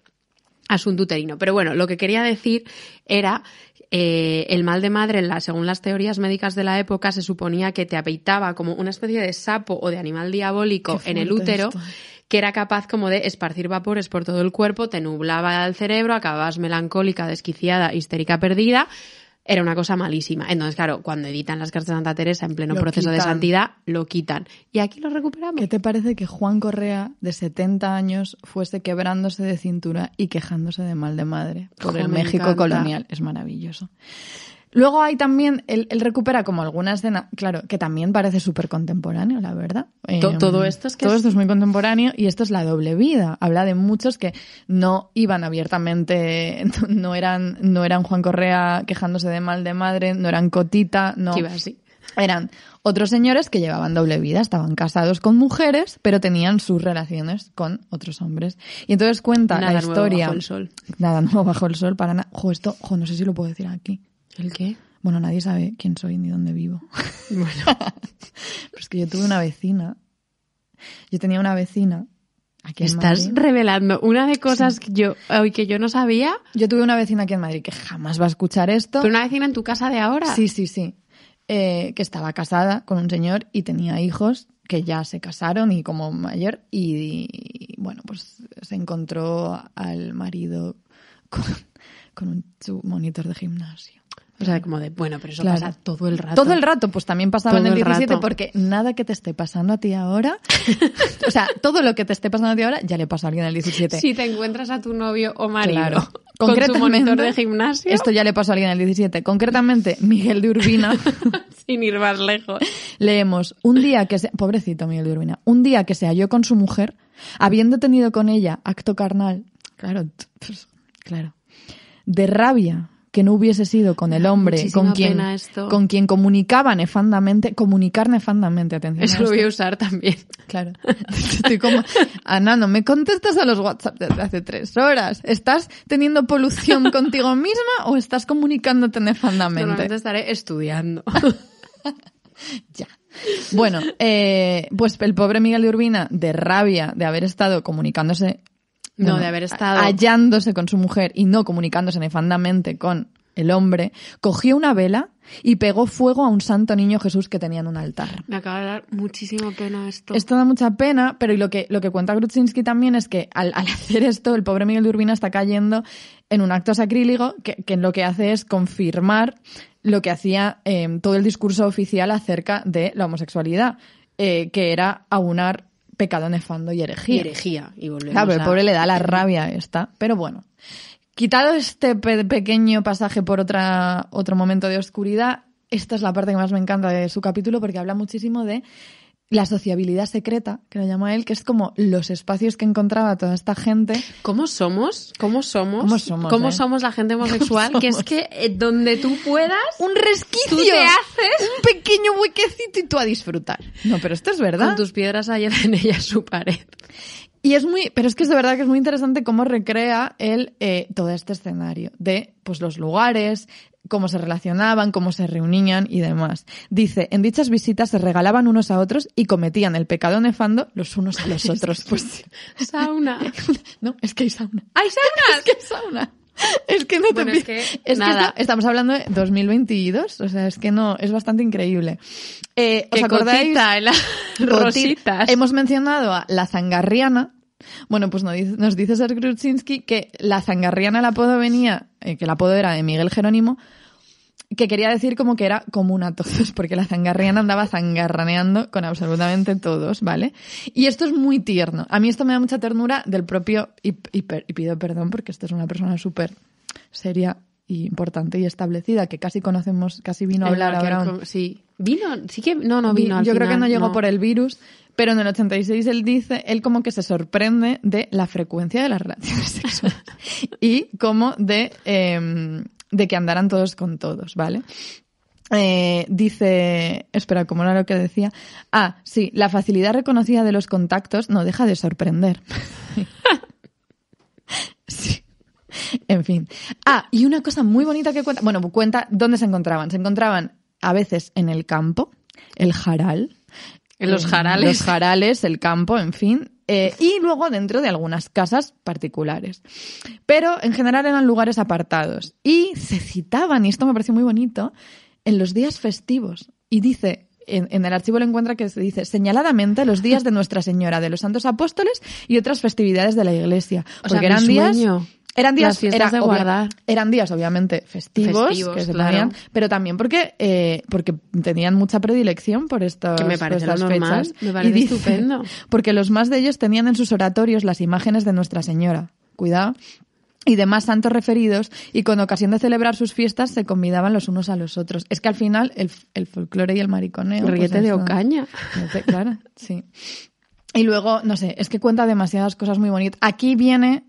asunto uterino. Pero bueno, lo que quería decir era eh, el mal de madre, la, según las teorías médicas de la época, se suponía que te apeitaba como una especie de sapo o de animal diabólico en el útero que era capaz como de esparcir vapores por todo el cuerpo, te nublaba el cerebro, acababas melancólica, desquiciada, histérica, perdida. Era una cosa malísima. Entonces, claro, cuando editan las cartas de Santa Teresa en pleno proceso de santidad, lo quitan. Y aquí lo recuperamos. ¿Qué te parece que Juan Correa, de 70 años, fuese quebrándose de cintura y quejándose de mal de madre por el México colonial? Es maravilloso. Luego hay también, él, recupera como alguna escena, claro, que también parece súper contemporáneo, la verdad. todo em, esto es que Todo esto es muy contemporáneo y esto es la doble vida. Habla de muchos que no iban abiertamente, no eran, no eran Juan Correa quejándose de mal de madre, no eran Cotita, no. Iba así. Eran otros señores que llevaban doble vida, estaban casados con mujeres, pero tenían sus relaciones con otros hombres. Y entonces cuenta nada la historia. Nuevo bajo el sol. Nada nuevo bajo el sol para nada. Jo, esto, jo, no sé si lo puedo decir aquí. ¿El qué? Bueno, nadie sabe quién soy ni dónde vivo. Bueno. Pero es que yo tuve una vecina. Yo tenía una vecina. Aquí en Estás revelando una de cosas que yo hoy que yo no sabía. Yo tuve una vecina aquí en Madrid que jamás va a escuchar esto. ¿Pero una vecina en tu casa de ahora? Sí, sí, sí. Eh, que estaba casada con un señor y tenía hijos que ya se casaron y como mayor y, bueno, pues se encontró al marido con, con un, su monitor de gimnasio. O sea, como de, bueno, pero eso pasa todo el rato. Todo el rato, pues también pasaba en el 17, porque nada que te esté pasando a ti ahora, o sea, todo lo que te esté pasando a ti ahora ya le pasa a alguien en el 17. Si te encuentras a tu novio o marido con su monitor de gimnasio. Esto ya le pasó a alguien en el 17. Concretamente, Miguel de Urbina. Sin ir más lejos. Leemos, un día que se... Pobrecito Miguel de Urbina. Un día que se halló con su mujer, habiendo tenido con ella acto carnal. Claro, pues, claro. De rabia que no hubiese sido con el hombre con quien, con quien comunicaba nefandamente, comunicar nefandamente, atención. Eso lo voy a usar también. Claro. Estoy como, Ana, no me contestas a los WhatsApp desde hace tres horas. ¿Estás teniendo polución contigo misma o estás comunicándote nefandamente? te estaré estudiando. ya. Bueno, eh, pues el pobre Miguel de Urbina, de rabia de haber estado comunicándose no, de haber estado. Hallándose con su mujer y no comunicándose nefandamente con el hombre, cogió una vela y pegó fuego a un santo niño Jesús que tenía en un altar. Me acaba de dar muchísima pena esto. Esto da mucha pena, pero lo que, lo que cuenta Grudzinski también es que al, hacer esto, el pobre Miguel de Urbina está cayendo en un acto sacrílego que, que lo que hace es confirmar lo que hacía eh, todo el discurso oficial acerca de la homosexualidad, eh, que era aunar pecado nefando y herejía. Y herejía, y volvemos Claro, el pobre le da la rabia esta, pero bueno. Quitado este pequeño pasaje por otra, otro momento de oscuridad, esta es la parte que más me encanta de su capítulo porque habla muchísimo de la sociabilidad secreta, que lo llama él, que es como los espacios que encontraba toda esta gente. ¿Cómo somos? ¿Cómo somos? ¿Cómo somos? ¿Cómo eh? somos la gente homosexual? Que es que eh, donde tú puedas... Un resquicio. Tú te haces... Un pequeño huequecito y tú a disfrutar. No, pero esto es verdad. Con tus piedras hay en ella su pared. Y es muy, pero es que es de verdad que es muy interesante cómo recrea él eh, todo este escenario de pues los lugares, cómo se relacionaban, cómo se reunían y demás. Dice, en dichas visitas se regalaban unos a otros y cometían el pecado nefando los unos a los otros. Pues sauna. No, es que hay sauna. ¿Hay sauna? Es que hay sauna. Es que no te bueno, es que, es nada. que estamos hablando de 2022, o sea, es que no, es bastante increíble. Eh, ¿Os acordáis? cotita, Coti- rositas. Hemos mencionado a la zangarriana. Bueno, pues nos dice, nos dice Serge Grudzinski que la zangarriana el apodo venía, eh, que el apodo era de Miguel Jerónimo, que quería decir como que era común a todos, porque la zangarriana andaba zangarraneando con absolutamente todos, ¿vale? Y esto es muy tierno. A mí esto me da mucha ternura del propio, y, y per- y pido perdón porque esta es una persona súper seria y importante y establecida, que casi conocemos, casi vino a hablar ahora. Sí. Vino, sí que... No, no vino al Yo creo que no llegó por el virus, pero en el 86 él dice, él como que se sorprende de la frecuencia de las relaciones sexuales y como de, eh, de que andaran todos con todos, ¿vale? Eh, dice, espera, ¿cómo era lo que decía? Ah, sí, la facilidad reconocida de los contactos no deja de sorprender. sí. En fin. Ah, y una cosa muy bonita que cuenta, bueno, cuenta dónde se encontraban. Se encontraban a veces en el campo, el jaral. En los eh, jarales. Los jarales, el campo, en fin. eh, y luego dentro de algunas casas particulares. Pero en general eran lugares apartados. Y se citaban, y esto me pareció muy bonito, en los días festivos. Y dice, en, en el archivo lo encuentra que se dice, señaladamente los días de Nuestra Señora, de los Santos Apóstoles y otras festividades de la Iglesia. O sea, Porque mi eran días... sueño. Eran días, Las fiestas era de guardar. eran días obviamente festivos, Festivos, que se claro. ponían, pero también porque eh, porque tenían mucha predilección por estas, Que me parece estas normal, fechas. me parece Y dice, estupendo. Porque los más de ellos tenían en sus oratorios las imágenes de Nuestra Señora. Cuidado. Y demás santos referidos, y con ocasión de celebrar sus fiestas se convidaban los unos a los otros. Es que al final el, el folclore y el mariconeo. pues Ríete de eso- Ocaña. Claro, sí. Y luego, no sé, es que cuenta demasiadas cosas muy bonitas. Aquí viene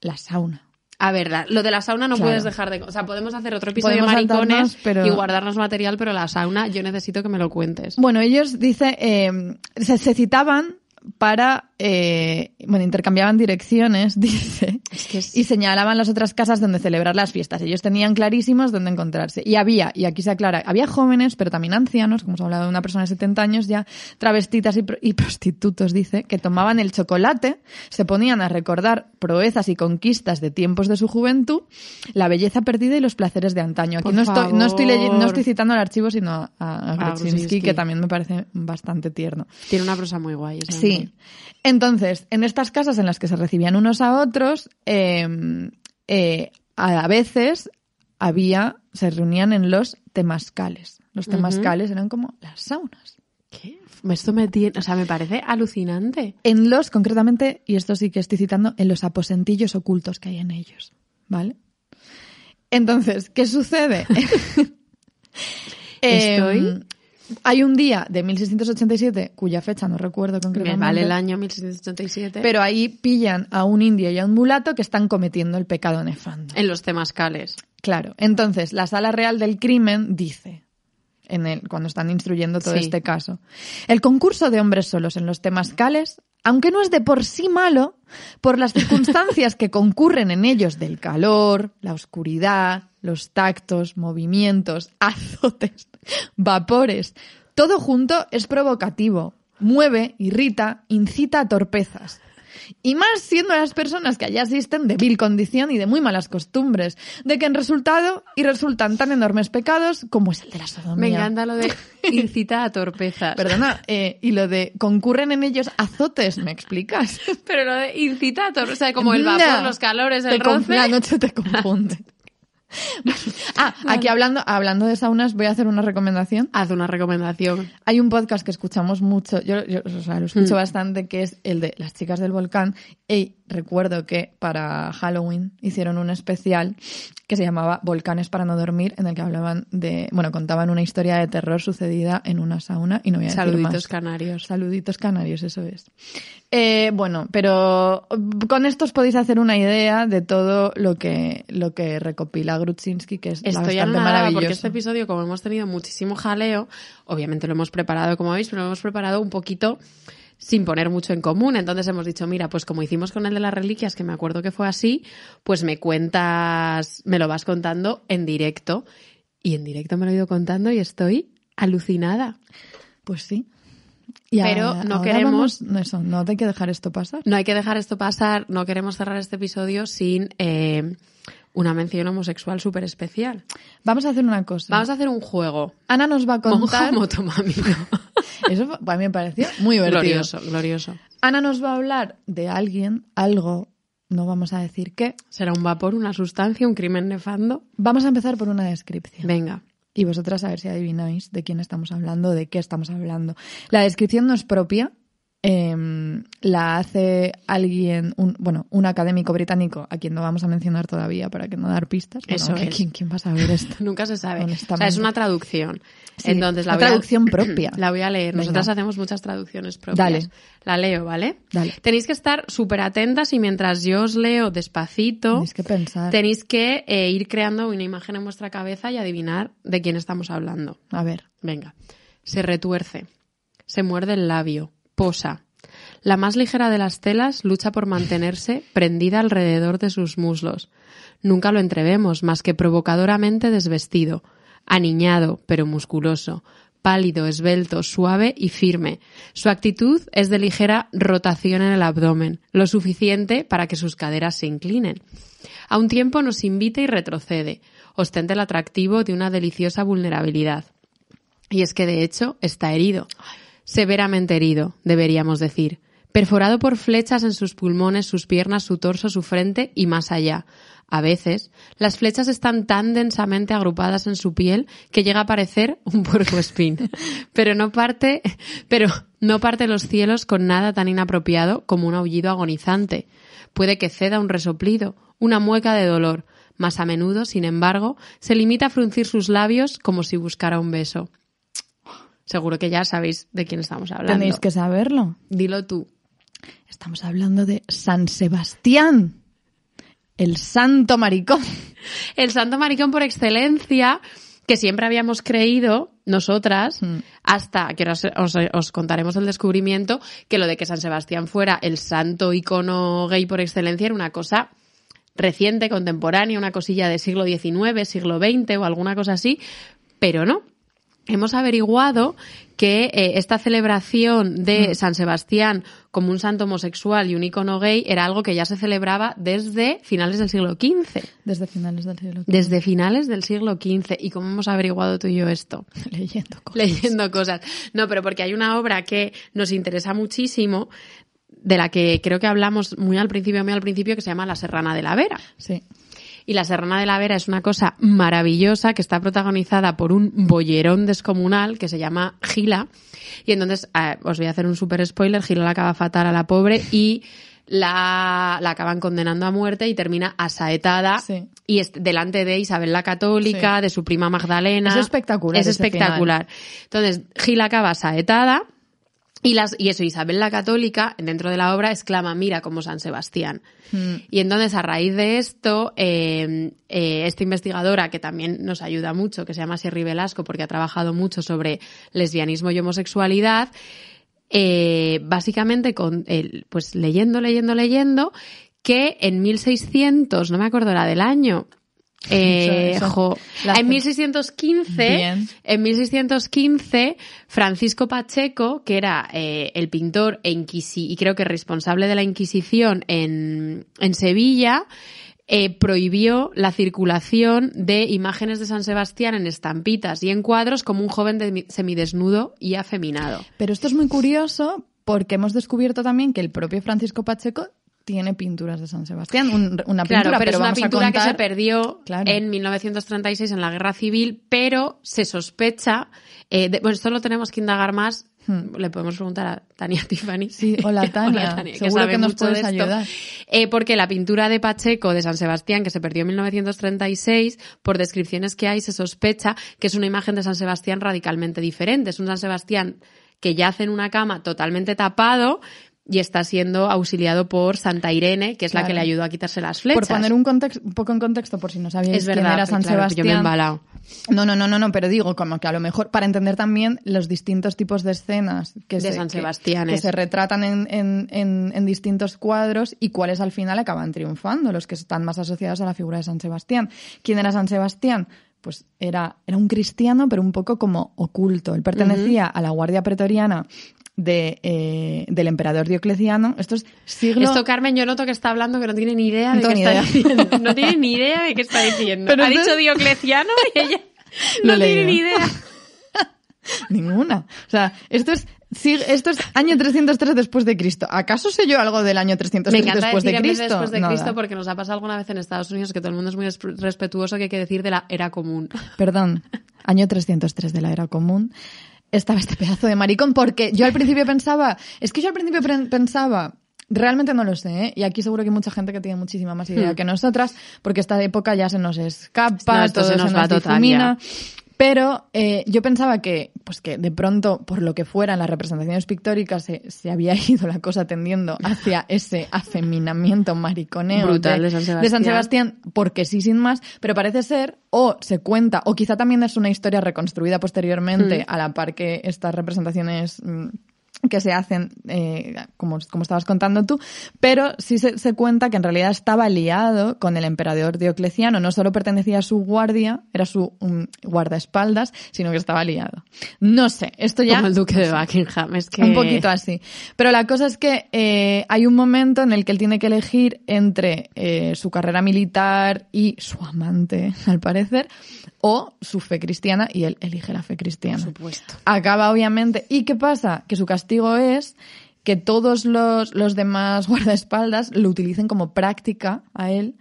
la sauna. A ver, la- lo de la sauna no Claro. puedes dejar de... O sea, podemos hacer otro episodio de maricones pero- y guardarnos material, pero la sauna yo necesito que me lo cuentes. Bueno, ellos, dice, eh, se, se citaban para, eh, bueno, intercambiaban direcciones, dice, que es- y señalaban las otras casas donde celebrar las fiestas. Ellos tenían clarísimos dónde encontrarse. Y había, y aquí se aclara, había jóvenes, pero también ancianos, como hemos hablado de una persona de 70 años ya, travestitas y, y prostitutos, dice, que tomaban el chocolate, se ponían a recordar proezas y conquistas de tiempos de su juventud, la belleza perdida y los placeres de antaño. Aquí Por no estoy, no estoy leyendo, no estoy citando al archivo, sino a, a, A Grudzinski, Grudzinski. que también me parece bastante tierno. Tiene una prosa muy guay. ese Sí. Entonces, en estas casas en las que se recibían unos a otros, eh, eh, a veces había, se reunían en los temascales. Los temascales eran como las saunas. ¿Qué? Esto me tiene... O sea, me parece alucinante. En los, concretamente, y esto sí que estoy citando, en los aposentillos ocultos que hay en ellos. ¿Vale? Entonces, ¿qué sucede? Estoy- Eh, hay un día de 1687, cuya fecha no recuerdo Me concretamente. vale el año 1687. Pero ahí pillan a un indio y a un mulato que están cometiendo el pecado nefando. En los temascales. Claro. Entonces, la Sala Real del Crimen dice, en el, cuando están instruyendo todo Sí. este caso, el concurso de hombres solos en los temascales, aunque no es de por sí malo, por las circunstancias que concurren en ellos del calor, la oscuridad, los tactos, movimientos, azotes, vapores, todo junto es provocativo, mueve, irrita, incita a torpezas. Y más siendo las personas que allá asisten de vil condición y de muy malas costumbres, de que en resultado y resultan tan enormes pecados como es el de la sodomía. Me encanta lo de incita a torpezas. Perdona, eh, y lo de concurren en ellos azotes, ¿me explicas? Pero lo de incita a torpezas, o sea, como el vapor, los calores, el roce. La noche te confunde. Ah, aquí hablando, hablando de saunas, voy a hacer una recomendación. Haz una recomendación. Hay un podcast que escuchamos mucho, yo, o sea, lo escucho mm. bastante, que es el de Las chicas del volcán. Y recuerdo que para Halloween hicieron un especial que se llamaba Volcanes para no dormir, en el que hablaban de, bueno, contaban una historia de terror sucedida en una sauna y no voy a decir Saluditos canarios. Saluditos canarios, eso es. Eh, bueno, pero con esto os podéis hacer una idea de todo lo que, lo que recopila Grudzinski, que es Estoy bastante maravilloso. porque este episodio, como hemos tenido muchísimo jaleo, obviamente lo hemos preparado como veis, pero lo hemos preparado un poquito sin poner mucho en común. Entonces hemos dicho, mira, pues como hicimos con el de las reliquias, que me acuerdo que fue así, pues me cuentas, me lo vas contando en directo. Y en directo me lo he ido contando y estoy alucinada. Pues sí. Pero no queremos. no, eso, no hay que dejar esto pasar. No hay que dejar esto pasar. No queremos cerrar este episodio sin eh, una mención homosexual súper especial. Vamos a hacer una cosa. Vamos a hacer un juego. Ana nos va a contar. Eso a mí me pareció muy divertido. Glorioso, glorioso. Ana nos va a hablar de alguien, algo, no vamos a decir qué. ¿Será un vapor, una sustancia, un crimen nefando? Vamos a empezar por una descripción. Venga. Y vosotras a ver si adivináis de quién estamos hablando, de qué estamos hablando. La descripción no es propia, Em, la hace alguien, un, bueno, un académico británico, a quien no vamos a mencionar todavía para que no dar pistas. Eso ¿quién, ¿quién, va a saber esto? Nunca se sabe. O sea, es una traducción. Entonces, la traducción propia. La voy a leer. Nosotras hacemos muchas traducciones propias. Dale. La leo, ¿vale? Dale. Tenéis que estar súper atentas y mientras yo os leo despacito, tenéis que pensar. Tenéis que eh, ir creando una imagen en vuestra cabeza y adivinar de quién estamos hablando. A ver. Venga. Se retuerce. Se muerde el labio posa. La más ligera de las telas lucha por mantenerse prendida alrededor de sus muslos. Nunca lo entrevemos más que provocadoramente desvestido, aniñado pero musculoso, pálido, esbelto, suave y firme. Su actitud es de ligera rotación en el abdomen, lo suficiente para que sus caderas se inclinen. A un tiempo nos invita y retrocede, ostenta el atractivo de una deliciosa vulnerabilidad. Y es que de hecho está herido severamente herido, deberíamos decir, perforado por flechas en sus pulmones, sus piernas, su torso, su frente y más allá. A veces, las flechas están tan densamente agrupadas en su piel que llega a parecer un puercoespín. pero no parte, pero no parte los cielos con nada tan inapropiado como un aullido agonizante. Puede que ceda un resoplido, una mueca de dolor, más a menudo, sin embargo, se limita a fruncir sus labios como si buscara un beso. Seguro que ya sabéis de quién estamos hablando. Tenéis que saberlo. Dilo tú. Estamos hablando de San Sebastián, el santo maricón. El santo maricón por excelencia que siempre habíamos creído nosotras, mm. hasta que os, os, contaremos el descubrimiento, que lo de que San Sebastián fuera el santo icono gay por excelencia era una cosa reciente, contemporánea, una cosilla de siglo XIX, siglo XX o alguna cosa así, pero no hemos averiguado que eh, esta celebración de. San Sebastián como un santo homosexual y un icono gay era algo que ya se celebraba desde finales del siglo XV. Desde finales del siglo XV. Desde finales del siglo XV. ¿Y cómo hemos averiguado tú y yo esto? Leyendo cosas. Leyendo cosas. No, pero porque hay una obra que nos interesa muchísimo de la que creo que hablamos muy al principio, muy al principio, que se llama La Serrana de la Vera. Sí. Y La Serrana de la Vera es una cosa maravillosa que está protagonizada por un bollerón descomunal que se llama Gila. Y entonces, eh, os voy a hacer un super spoiler, Gila la acaba fatal a la pobre y la, la acaban condenando a muerte y termina asaetada y es delante de Isabel la Católica, de su prima Magdalena. Es espectacular. Es espectacular. Entonces, Gila acaba asaetada y, las, y eso, Isabel la Católica, dentro de la obra, exclama, mira como San Sebastián. Hmm. Y entonces, a raíz de esto, eh, eh, esta investigadora, que también nos ayuda mucho, que se llama Sierri Velasco, porque ha trabajado mucho sobre lesbianismo y homosexualidad, eh, básicamente, con, pues leyendo, leyendo, leyendo, que en 1600, no me acuerdo la del año, Eh, en 1615, en 1615, Francisco Pacheco, que era eh, el pintor e y creo que responsable de la Inquisición en, en Sevilla, eh, prohibió la circulación de imágenes de San Sebastián en estampitas y en cuadros como un joven semidesnudo y afeminado. Pero esto es muy curioso porque hemos descubierto también que el propio Francisco Pacheco tiene pinturas de San Sebastián, una pintura, pero, es una pintura que se perdió en 1936 en la Guerra Civil, pero se sospecha, eh, bueno, esto lo tenemos que indagar más, hmm. le podemos preguntar a Tania Tiffany. Sí, hola Tania, seguro que, nos puedes ayudar. Eh, porque la pintura de Pacheco de San Sebastián, que se perdió en 1936, por descripciones que hay, se sospecha que es una imagen de San Sebastián radicalmente diferente. Es un San Sebastián que yace en una cama totalmente tapado, y está siendo auxiliado por Santa Irene, que es la que le ayudó a quitarse las flechas. Por poner un, contexto, un poco en contexto, por si no sabíais quién era San Sebastián. Yo me he embalado. No, no, no, no, no, pero digo como que a lo mejor para entender también los distintos tipos de escenas que, de se, San Sebastián que, se retratan en, en, en, en, distintos cuadros y cuáles al final acaban triunfando, los que están más asociados a la figura de San Sebastián. ¿Quién era San Sebastián? Pues era, era un cristiano, pero un poco como oculto. Él pertenecía a la Guardia Pretoriana de, eh, del emperador Diocleciano. Esto es siglo... Esto, Carmen, yo noto que está hablando que no tiene ni idea de qué está diciendo. No tiene ni idea de qué está diciendo. ha dicho Diocleciano y ella no tiene ni idea. Ninguna. O sea, esto es esto es año 303 después de Cristo. ¿Acaso sé yo algo del año 303 después de Cristo? después de Cristo porque nos ha pasado alguna vez en Estados Unidos que todo el mundo es muy respetuoso que hay que decir de la era común. Perdón, año 303 de la era común estaba este pedazo de maricón porque yo al principio pensaba, es que yo al principio pensaba, realmente no lo sé, ¿eh? y aquí seguro que hay mucha gente que tiene muchísima más idea hmm. que nosotras, porque esta época ya se nos escapa, todo se nos, va difumina. Pero eh, yo pensaba que, pues que de pronto, por lo que fuera en las representaciones pictóricas, se, se había ido la cosa tendiendo hacia ese afeminamiento mariconeo Brutal de, San de, San Sebastián, porque sí, sin más, pero parece ser, o se cuenta, o quizá también es una historia reconstruida posteriormente, hmm. a la par que estas representaciones mm, que se hacen, eh, como, como estabas contando tú, pero sí se, se, cuenta que en realidad estaba liado con el emperador Diocleciano, no solo pertenecía a su guardia, era su guardaespaldas, sino que estaba liado. No sé, esto ya... Como el duque de Buckingham, es que... Un poquito así. Pero la cosa es que eh, hay un momento en el que él tiene que elegir entre eh, su carrera militar y su amante, al parecer, o su fe cristiana y él elige la fe cristiana. Por supuesto. Acaba obviamente. ¿Y qué pasa? Que su castigo es que todos los, los demás guardaespaldas lo utilicen como práctica a él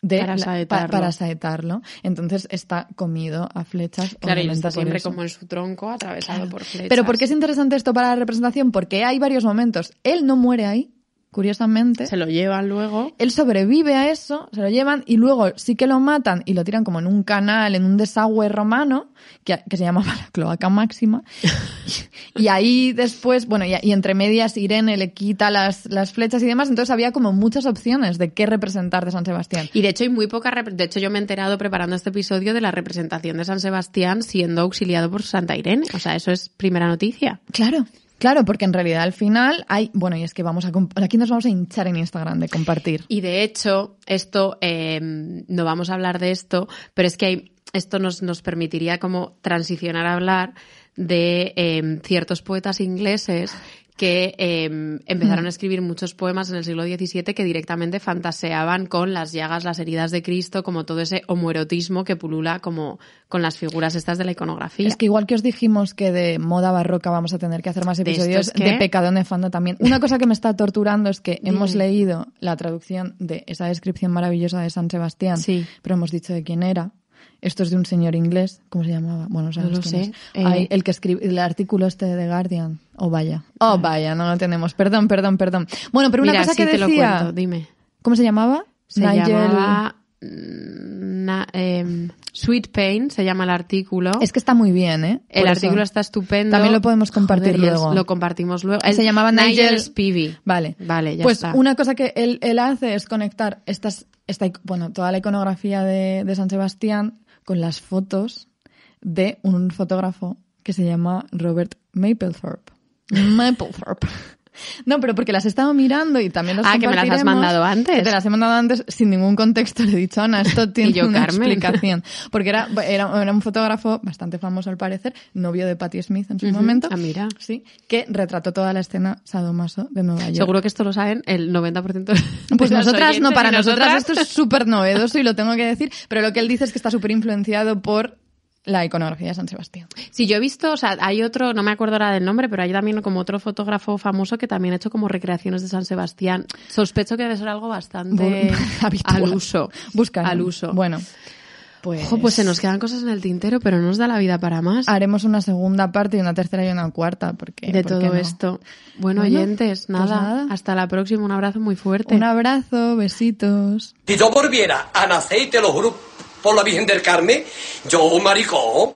de para saetarlo. Entonces está comido a flechas. Claro, y está siempre como en su tronco, atravesado por flechas. Pero ¿por qué es interesante esto para la representación? Porque hay varios momentos. Él no muere ahí, curiosamente. Se lo llevan luego. Él sobrevive a eso, se lo llevan y luego sí que lo matan y lo tiran como en un canal, en un desagüe romano, que, se llamaba la cloaca máxima. y ahí después, bueno, y, entre medias Irene le quita las, las flechas y demás, entonces había como muchas opciones de qué representar de San Sebastián. Y de hecho hay muy poca, de hecho yo me he enterado preparando este episodio de la representación de San Sebastián siendo auxiliado por Santa Irene. O sea, eso es primera noticia. Claro. Claro, porque en realidad al final hay, bueno, y es que vamos a, aquí nos vamos a hinchar en Instagram de compartir. Y de hecho, esto, eh, no vamos a hablar de esto, pero es que hay, esto nos, nos permitiría como transicionar a hablar de eh, ciertos poetas ingleses que em, empezaron a escribir muchos poemas en el siglo XVII que directamente fantaseaban con las llagas, las heridas de Cristo, como todo ese homoerotismo que pulula como con las figuras estas de la iconografía. Es que igual que os dijimos que de moda barroca vamos a tener que hacer más episodios de, pecado nefando también. Una cosa que me está torturando es que hemos leído la traducción de esa descripción maravillosa de San Sebastián, sí. pero hemos dicho de quién era. Esto es de un señor inglés, ¿cómo se llamaba? Bueno, no lo sé. Eh, el que escribe el artículo este de The Guardian. Oh, vaya. Oh, vaya, no lo tenemos. Perdón, perdón, perdón. Bueno, pero una cosa que te decía... Lo cuento, dime. ¿Cómo se llamaba? Se llamaba... Mm, em, Sweet Pain se llama el artículo. Es que está muy bien, ¿eh? el artículo está estupendo. También lo podemos compartir luego. Lo compartimos luego. se llamaba Nigel, Nigel Spivey. Vale. Vale, ya pues una cosa que él, él hace es conectar estas, esta, bueno, toda la iconografía de, de San Sebastián con las fotos de un fotógrafo que se llama Robert Mapplethorpe. Mapplethorpe. No, pero porque las he estado mirando y también los Ah, que me las has mandado antes. Te las he mandado antes sin ningún contexto. Le he dicho, Ana, esto tiene una explicación. Porque era, era, era, un fotógrafo bastante famoso al parecer, novio de Patti Smith en su momento. Ah, mira. Sí, que retrató toda la escena sadomaso de Nueva York. Seguro que esto lo saben el 90% de Pues nosotras no, para nosotras esto es súper novedoso y lo tengo que decir, pero lo que él dice es que está súper influenciado por la iconografía de San Sebastián. Sí, yo he visto, o sea, hay otro, no me acuerdo ahora del nombre, pero hay también como otro fotógrafo famoso que también ha hecho como recreaciones de San Sebastián. Sospecho que debe ser algo bastante al uso. Busca al uso. Bueno. Pues... pues se nos quedan cosas en el tintero, pero no nos da la vida para más. Haremos una segunda parte y una tercera y una cuarta. Porque, de todo esto. Bueno, oyentes, pues nada, nada, Hasta la próxima. Un abrazo muy fuerte. Un abrazo, besitos. Si yo volviera a nacer, te lo juro, por la Virgen del Carmen, yo, maricón.